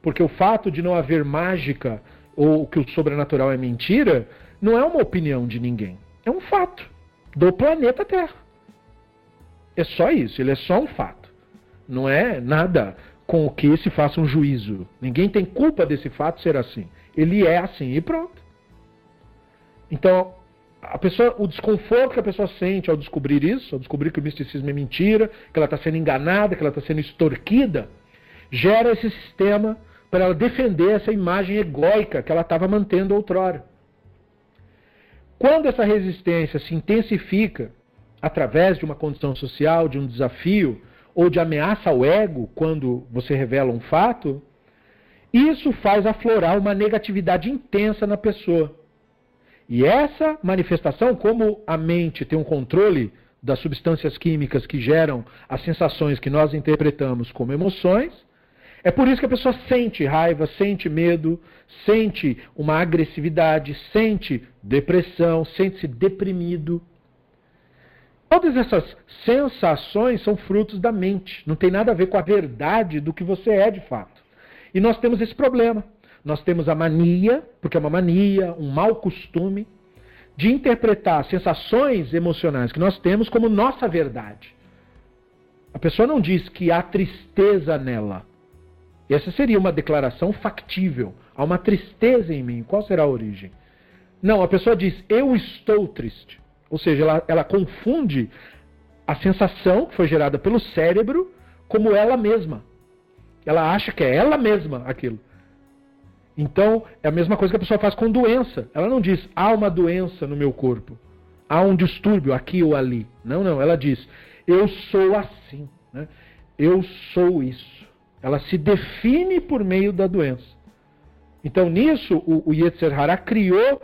S1: porque o fato de não haver mágica ou que o sobrenatural é mentira não é uma opinião de ninguém. É um fato do planeta Terra. É só isso, ele é só um fato. Não é nada com o que se faça um juízo. Ninguém tem culpa desse fato ser assim. Ele é assim e pronto. Então, a pessoa, o desconforto que a pessoa sente ao descobrir isso, ao descobrir que o misticismo é mentira, que ela está sendo enganada, que ela está sendo extorquida, gera esse sistema para ela defender essa imagem egóica que ela estava mantendo outrora. Quando essa resistência se intensifica através de uma condição social, de um desafio ou de ameaça ao ego, quando você revela um fato, isso faz aflorar uma negatividade intensa na pessoa. E essa manifestação, como a mente tem um controle das substâncias químicas que geram as sensações que nós interpretamos como emoções, é por isso que a pessoa sente raiva, sente medo, sente uma agressividade, sente depressão, sente-se deprimido. Todas essas sensações são frutos da mente, não tem nada a ver com a verdade do que você é de fato. E nós temos esse problema. Nós temos a mania, porque é uma mania, um mau costume, de interpretar sensações emocionais que nós temos como nossa verdade. A pessoa não diz que há tristeza nela. Essa seria uma declaração factível. Há uma tristeza em mim. Qual será a origem? Não, a pessoa diz, eu estou triste. Ou seja, ela, ela confunde a sensação que foi gerada pelo cérebro como ela mesma. Ela acha que é ela mesma aquilo. Então, é a mesma coisa que a pessoa faz com doença. Ela não diz, há uma doença no meu corpo, há um distúrbio aqui ou ali. Não, não. Ela diz, eu sou assim, né? eu sou isso. Ela se define por meio da doença. Então, nisso, o, o Yetzer Hará criou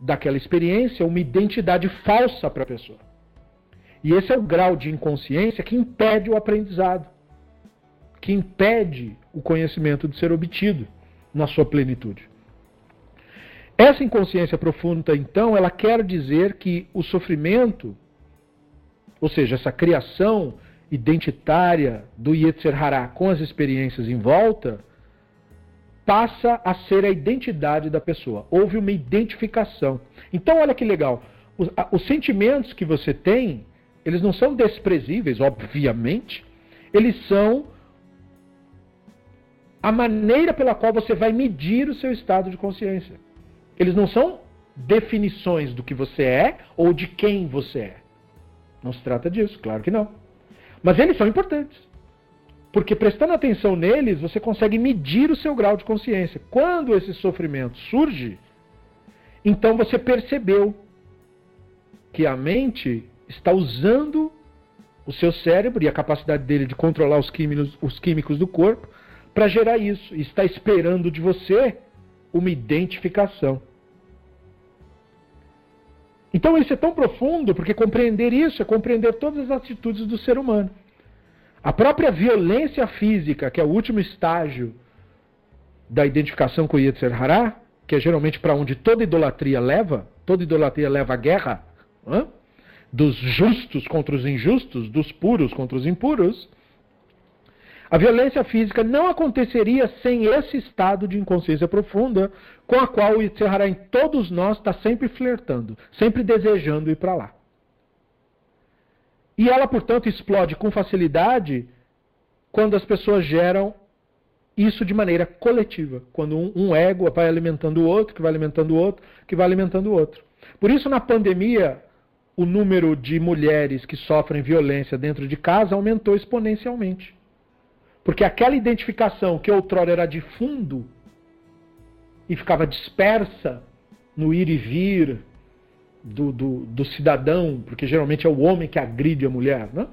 S1: daquela experiência uma identidade falsa para a pessoa. E esse é o grau de inconsciência que impede o aprendizado, que impede o conhecimento de ser obtido na sua plenitude. Essa inconsciência profunda, então, ela quer dizer que o sofrimento, ou seja, essa criação identitária do Yetzer Hará com as experiências em volta, passa a ser a identidade da pessoa. Houve uma identificação. Então, olha que legal. Os, os sentimentos que você tem, eles não são desprezíveis, obviamente. Eles são a maneira pela qual você vai medir o seu estado de consciência. Eles não são definições do que você é ou de quem você é. Não se trata disso, claro que não. Mas eles são importantes. Porque prestando atenção neles, você consegue medir o seu grau de consciência. Quando esse sofrimento surge, então você percebeu que a mente está usando o seu cérebro e a capacidade dele de controlar os químicos, os químicos do corpo para gerar isso. E está esperando de você uma identificação. Então isso é tão profundo porque compreender isso é compreender todas as atitudes do ser humano. A própria violência física, que é o último estágio da identificação com o Yetzer Hará, que é geralmente para onde toda idolatria leva, toda idolatria leva à guerra, dos justos contra os injustos, dos puros contra os impuros, a violência física não aconteceria sem esse estado de inconsciência profunda com a qual o Yitzhara em todos nós está sempre flertando, sempre desejando ir para lá. E ela, portanto, explode com facilidade quando as pessoas geram isso de maneira coletiva. Quando um, um ego vai alimentando o outro, que vai alimentando o outro, que vai alimentando o outro. Por isso, na pandemia, o número de mulheres que sofrem violência dentro de casa aumentou exponencialmente. Porque aquela identificação que outrora era de fundo e ficava dispersa no ir e vir do, do, do cidadão, porque geralmente é o homem que agride a mulher, né?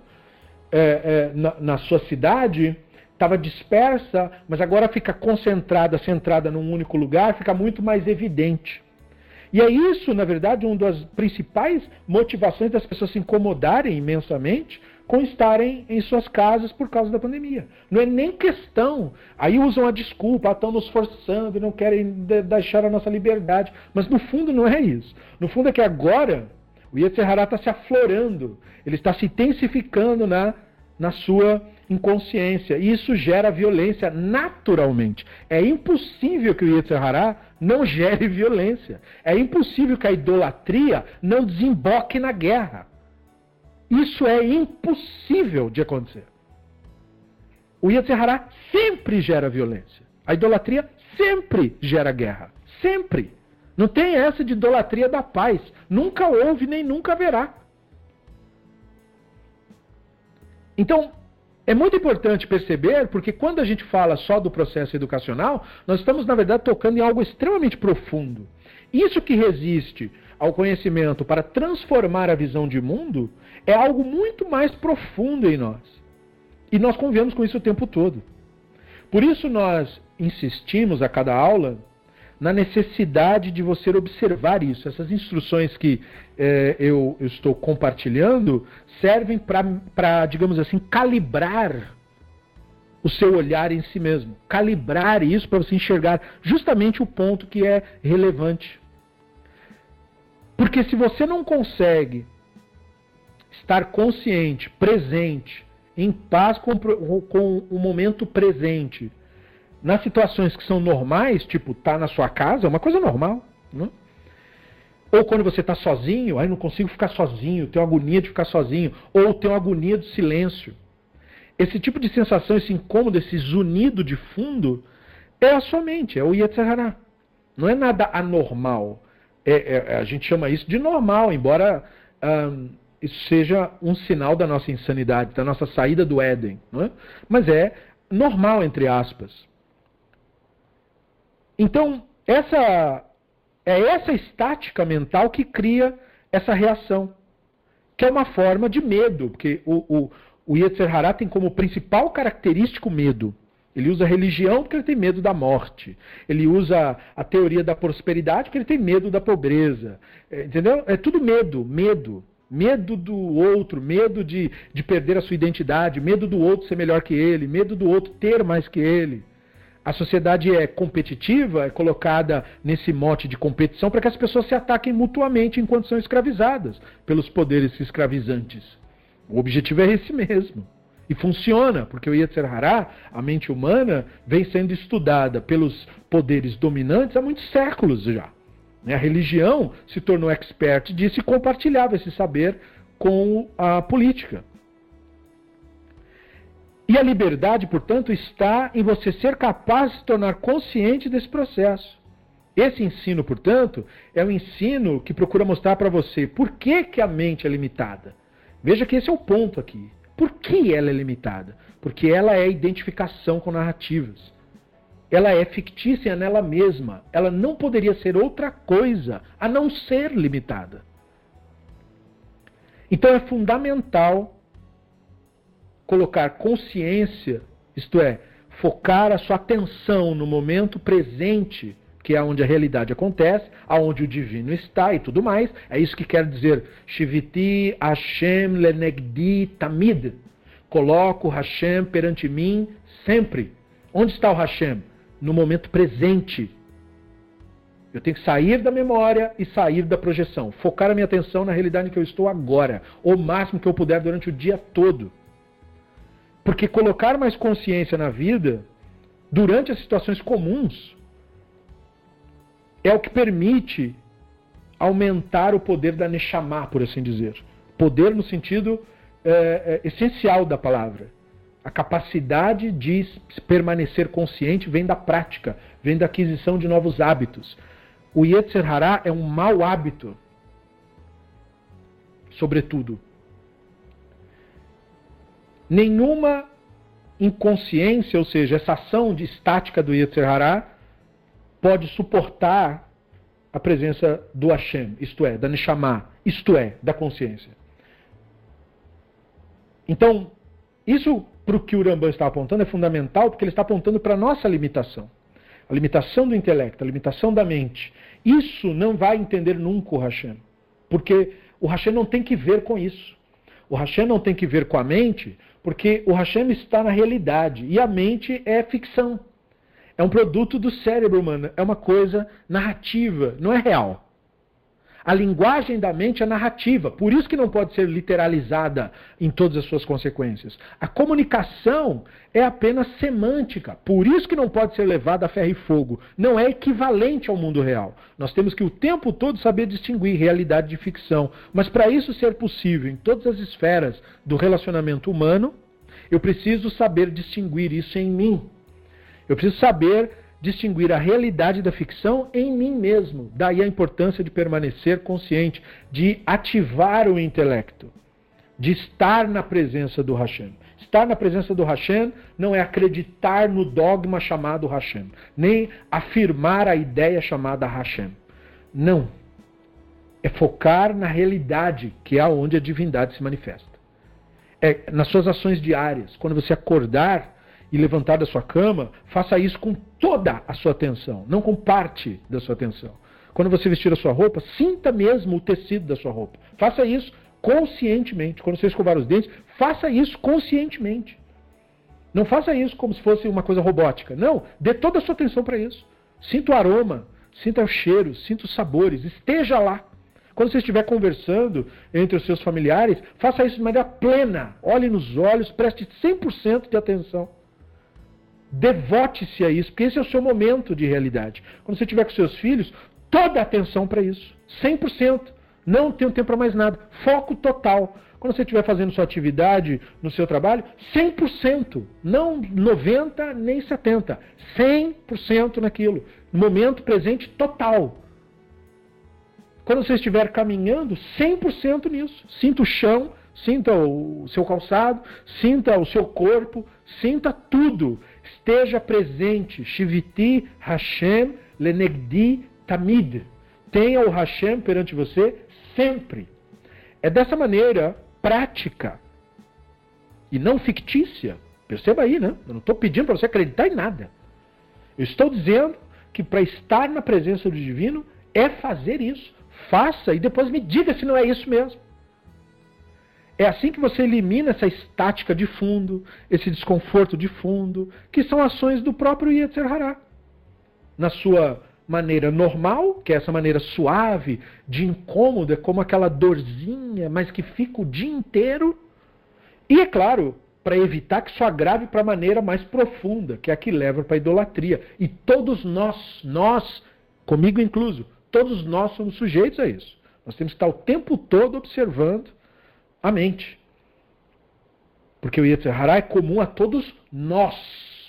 S1: É, é, na, na sua cidade, estava dispersa, mas agora fica concentrada, centrada num único lugar, fica muito mais evidente. E é isso, na verdade, uma das principais motivações das pessoas se incomodarem imensamente com estarem em suas casas por causa da pandemia. Não é nem questão. Aí usam a desculpa, ah, estão nos forçando, não querem deixar a nossa liberdade. Mas no fundo não é isso. No fundo é que agora o Yetzirah está se aflorando, ele está se intensificando na, na sua inconsciência. E isso gera violência naturalmente. É impossível que o Yetzirah não gere violência. É impossível que a idolatria não desemboque na guerra. Isso é impossível de acontecer. O Yetzirah sempre gera violência. A idolatria sempre gera guerra. Sempre. Não tem essa de idolatria da paz. Nunca houve nem nunca haverá. Então, É muito importante perceber, porque quando a gente fala só do processo educacional, nós estamos, na verdade, tocando em algo extremamente profundo. Isso que resiste ao conhecimento para transformar a visão de mundo é algo muito mais profundo em nós. E nós convivemos com isso o tempo todo. Por isso nós insistimos a cada aula na necessidade de você observar isso. Essas instruções que é, eu, eu, estou compartilhando servem para, digamos assim, calibrar o seu olhar em si mesmo. Calibrar isso para você enxergar justamente o ponto que é relevante. Porque se você não consegue estar consciente, presente, em paz com, com o momento presente, nas situações que são normais, tipo, tá na sua casa, é uma coisa normal. Né? Ou quando você está sozinho, aí não consigo ficar sozinho, tenho agonia de ficar sozinho, ou tenho agonia do silêncio. Esse tipo de sensação, esse incômodo, esse zunido de fundo, é a sua mente, é o Yetzirah. Não é nada anormal. É, é, a gente chama isso de normal, embora isso seja um sinal da nossa insanidade, da nossa saída do Éden. É? Mas é normal, entre aspas. Então, essa é essa estática mental que cria essa reação, que é uma forma de medo, porque o, o, o Yetzer Hará tem como principal característico medo. Ele usa a religião porque ele tem medo da morte. Ele usa a teoria da prosperidade porque ele tem medo da pobreza. É, entendeu? É tudo medo, medo. Medo do outro, medo de, de perder a sua identidade, medo do outro ser melhor que ele, medo do outro ter mais que ele a sociedade é competitiva, é colocada nesse mote de competição para que as pessoas se ataquem mutuamente enquanto são escravizadas pelos poderes escravizantes. O objetivo é esse mesmo. E funciona, porque o Yetzer Hará, a mente humana, vem sendo estudada pelos poderes dominantes há muitos séculos já. A religião se tornou expert disso e compartilhava esse saber com a política. E a liberdade, portanto, está em você ser capaz de se tornar consciente desse processo. Esse ensino, portanto, é um ensino que procura mostrar para você por que, que a mente é limitada. Veja que esse é o ponto aqui. Por que ela é limitada? Porque ela é identificação com narrativas. Ela é fictícia nela mesma. Ela não poderia ser outra coisa a não ser limitada. Então é fundamental colocar consciência, isto é, focar a sua atenção no momento presente, que é onde a realidade acontece, aonde o divino está e tudo mais. É isso que quer dizer Shiviti Hashem Lenegdi Tamid. Coloco Hashem perante mim sempre. Onde está o Hashem? No momento presente. Eu tenho que sair da memória e sair da projeção. Focar a minha atenção na realidade em que eu estou agora, o máximo que eu puder durante o dia todo. Porque colocar mais consciência na vida, durante as situações comuns, é o que permite aumentar o poder da Neshama, por assim dizer. Poder no sentido é, é, essencial da palavra. A capacidade de permanecer consciente vem da prática, vem da aquisição de novos hábitos. O Yetzer Hará é um mau hábito, sobretudo nenhuma inconsciência, ou seja, essa ação de estática do Yetzer Hará, pode suportar a presença do Hashem, isto é, da Neshama, isto é, da consciência. Então, isso para o que o Rambam está apontando é fundamental, porque ele está apontando para a nossa limitação. A limitação do intelecto, a limitação da mente. Isso não vai entender nunca o Hashem. Porque o Hashem não tem que ver com isso. O Hashem não tem que ver com a mente, porque o Hashem está na realidade e a mente é ficção. É um produto do cérebro humano, é uma coisa narrativa, não é real. A linguagem da mente é narrativa, por isso que não pode ser literalizada em todas as suas consequências. A comunicação é apenas semântica, por isso que não pode ser levada a ferro e fogo. Não é equivalente ao mundo real. Nós temos que o tempo todo saber distinguir realidade de ficção. Mas para isso ser possível em todas as esferas do relacionamento humano, eu preciso saber distinguir isso em mim. Eu preciso saber distinguir a realidade da ficção em mim mesmo. Daí a importância de permanecer consciente, de ativar o intelecto, de estar na presença do Hashem. Estar na presença do Hashem não é acreditar no dogma chamado Hashem, nem afirmar a ideia chamada Hashem. Não. É focar na realidade, que é onde a divindade se manifesta. É nas suas ações diárias. Quando você acordar e levantar da sua cama, faça isso com toda a sua atenção, não com parte da sua atenção. Quando você vestir a sua roupa, sinta mesmo o tecido da sua roupa. Faça isso conscientemente. Quando você escovar os dentes, faça isso conscientemente. Não faça isso como se fosse uma coisa robótica. Não, dê toda a sua atenção para isso. Sinta o aroma, sinta o cheiro, sinta os sabores, esteja lá. Quando você estiver conversando entre os seus familiares, faça isso de maneira plena. Olhe nos olhos, preste 100% de atenção. Devote-se a isso, porque esse é o seu momento de realidade. Quando você estiver com seus filhos, toda atenção para isso. 100%. Não tenho tempo para mais nada. Foco total. Quando você estiver fazendo sua atividade no seu trabalho, 100%. Não 90% nem 70%. 100% naquilo. Momento presente total. Quando você estiver caminhando, 100% nisso. Sinta o chão, sinta o seu calçado, sinta o seu corpo, sinta tudo. Esteja presente. Shiviti Hashem Lenegdi Tamid. Tenha o Hashem perante você sempre. É dessa maneira prática e não fictícia. Perceba aí, né? Eu não estou pedindo para você acreditar em nada. Eu estou dizendo que para estar na presença do divino é fazer isso. Faça e depois me diga se não é isso mesmo. É assim que você elimina essa estática de fundo, esse desconforto de fundo, que são ações do próprio Yetzer Hará. Na sua maneira normal, que é essa maneira suave, de incômodo, é como aquela dorzinha, mas que fica o dia inteiro. E é claro, para evitar que isso agrave para a maneira mais profunda, que é a que leva para a idolatria. E todos nós, nós, comigo incluso, todos nós somos sujeitos a isso. Nós temos que estar o tempo todo observando a mente. Porque o Yetzer Hará é comum a todos nós.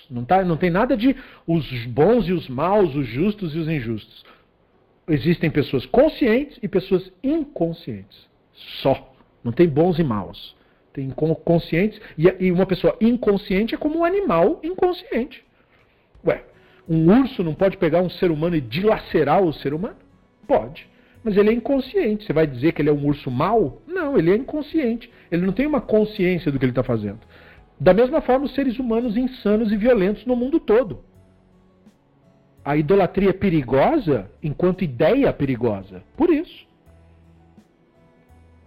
S1: Não, tá, não tem nada de os bons e os maus, os justos e os injustos. Existem pessoas conscientes e pessoas inconscientes. Só. Não tem bons e maus. Tem conscientes. E uma pessoa inconsciente é como um animal inconsciente. Ué, um urso não pode pegar um ser humano e dilacerar o ser humano? Pode. Mas ele é inconsciente. Você vai dizer que ele é um urso mau? Não, ele é inconsciente. Ele não tem uma consciência do que ele está fazendo. Da mesma forma, os seres humanos insanos e violentos no mundo todo. A idolatria é perigosa enquanto ideia perigosa. Por isso.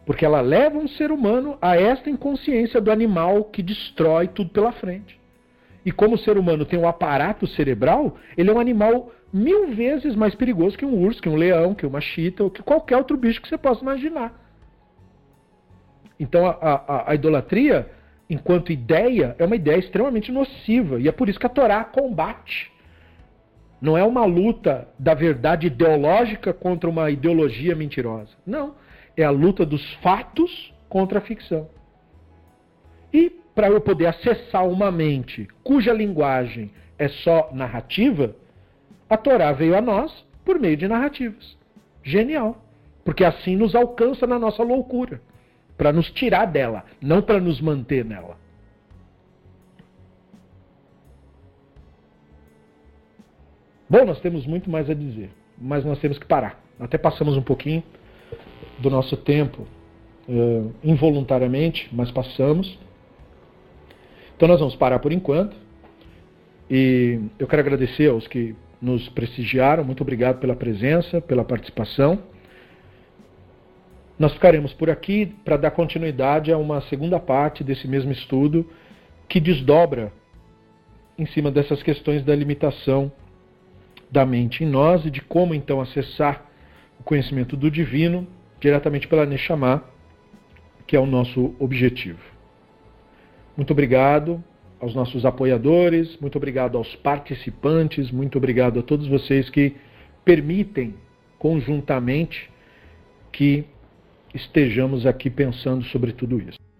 S1: Porque ela leva um ser humano a esta inconsciência do animal que destrói tudo pela frente. E como o ser humano tem um aparato cerebral, ele é um animal mil vezes mais perigoso que um urso, que um leão, que uma chita, ou que qualquer outro bicho que você possa imaginar. Então a, a, a idolatria enquanto ideia, é uma ideia extremamente nociva. E é por isso que a Torá combate. Não é uma luta da verdade ideológica contra uma ideologia mentirosa. Não. É a luta dos fatos contra a ficção. E para eu poder acessar uma mente cuja linguagem é só narrativa, a Torá veio a nós por meio de narrativas. Genial. Porque assim nos alcança na nossa loucura para nos tirar dela, não para nos manter nela. Bom, nós temos muito mais a dizer, mas nós temos que parar. Até passamos um pouquinho do nosso tempo uh, involuntariamente, mas passamos. Então nós vamos parar por enquanto. E eu quero agradecer aos que nos prestigiaram. Muito obrigado pela presença, pela participação. Nós ficaremos por aqui para dar continuidade a uma segunda parte desse mesmo estudo que desdobra em cima dessas questões da limitação da mente em nós e de como então acessar o conhecimento do divino diretamente pela Neshama, que é o nosso objetivo. Muito obrigado aos nossos apoiadores, muito obrigado aos participantes, muito obrigado a todos vocês que permitem conjuntamente que estejamos aqui pensando sobre tudo isso.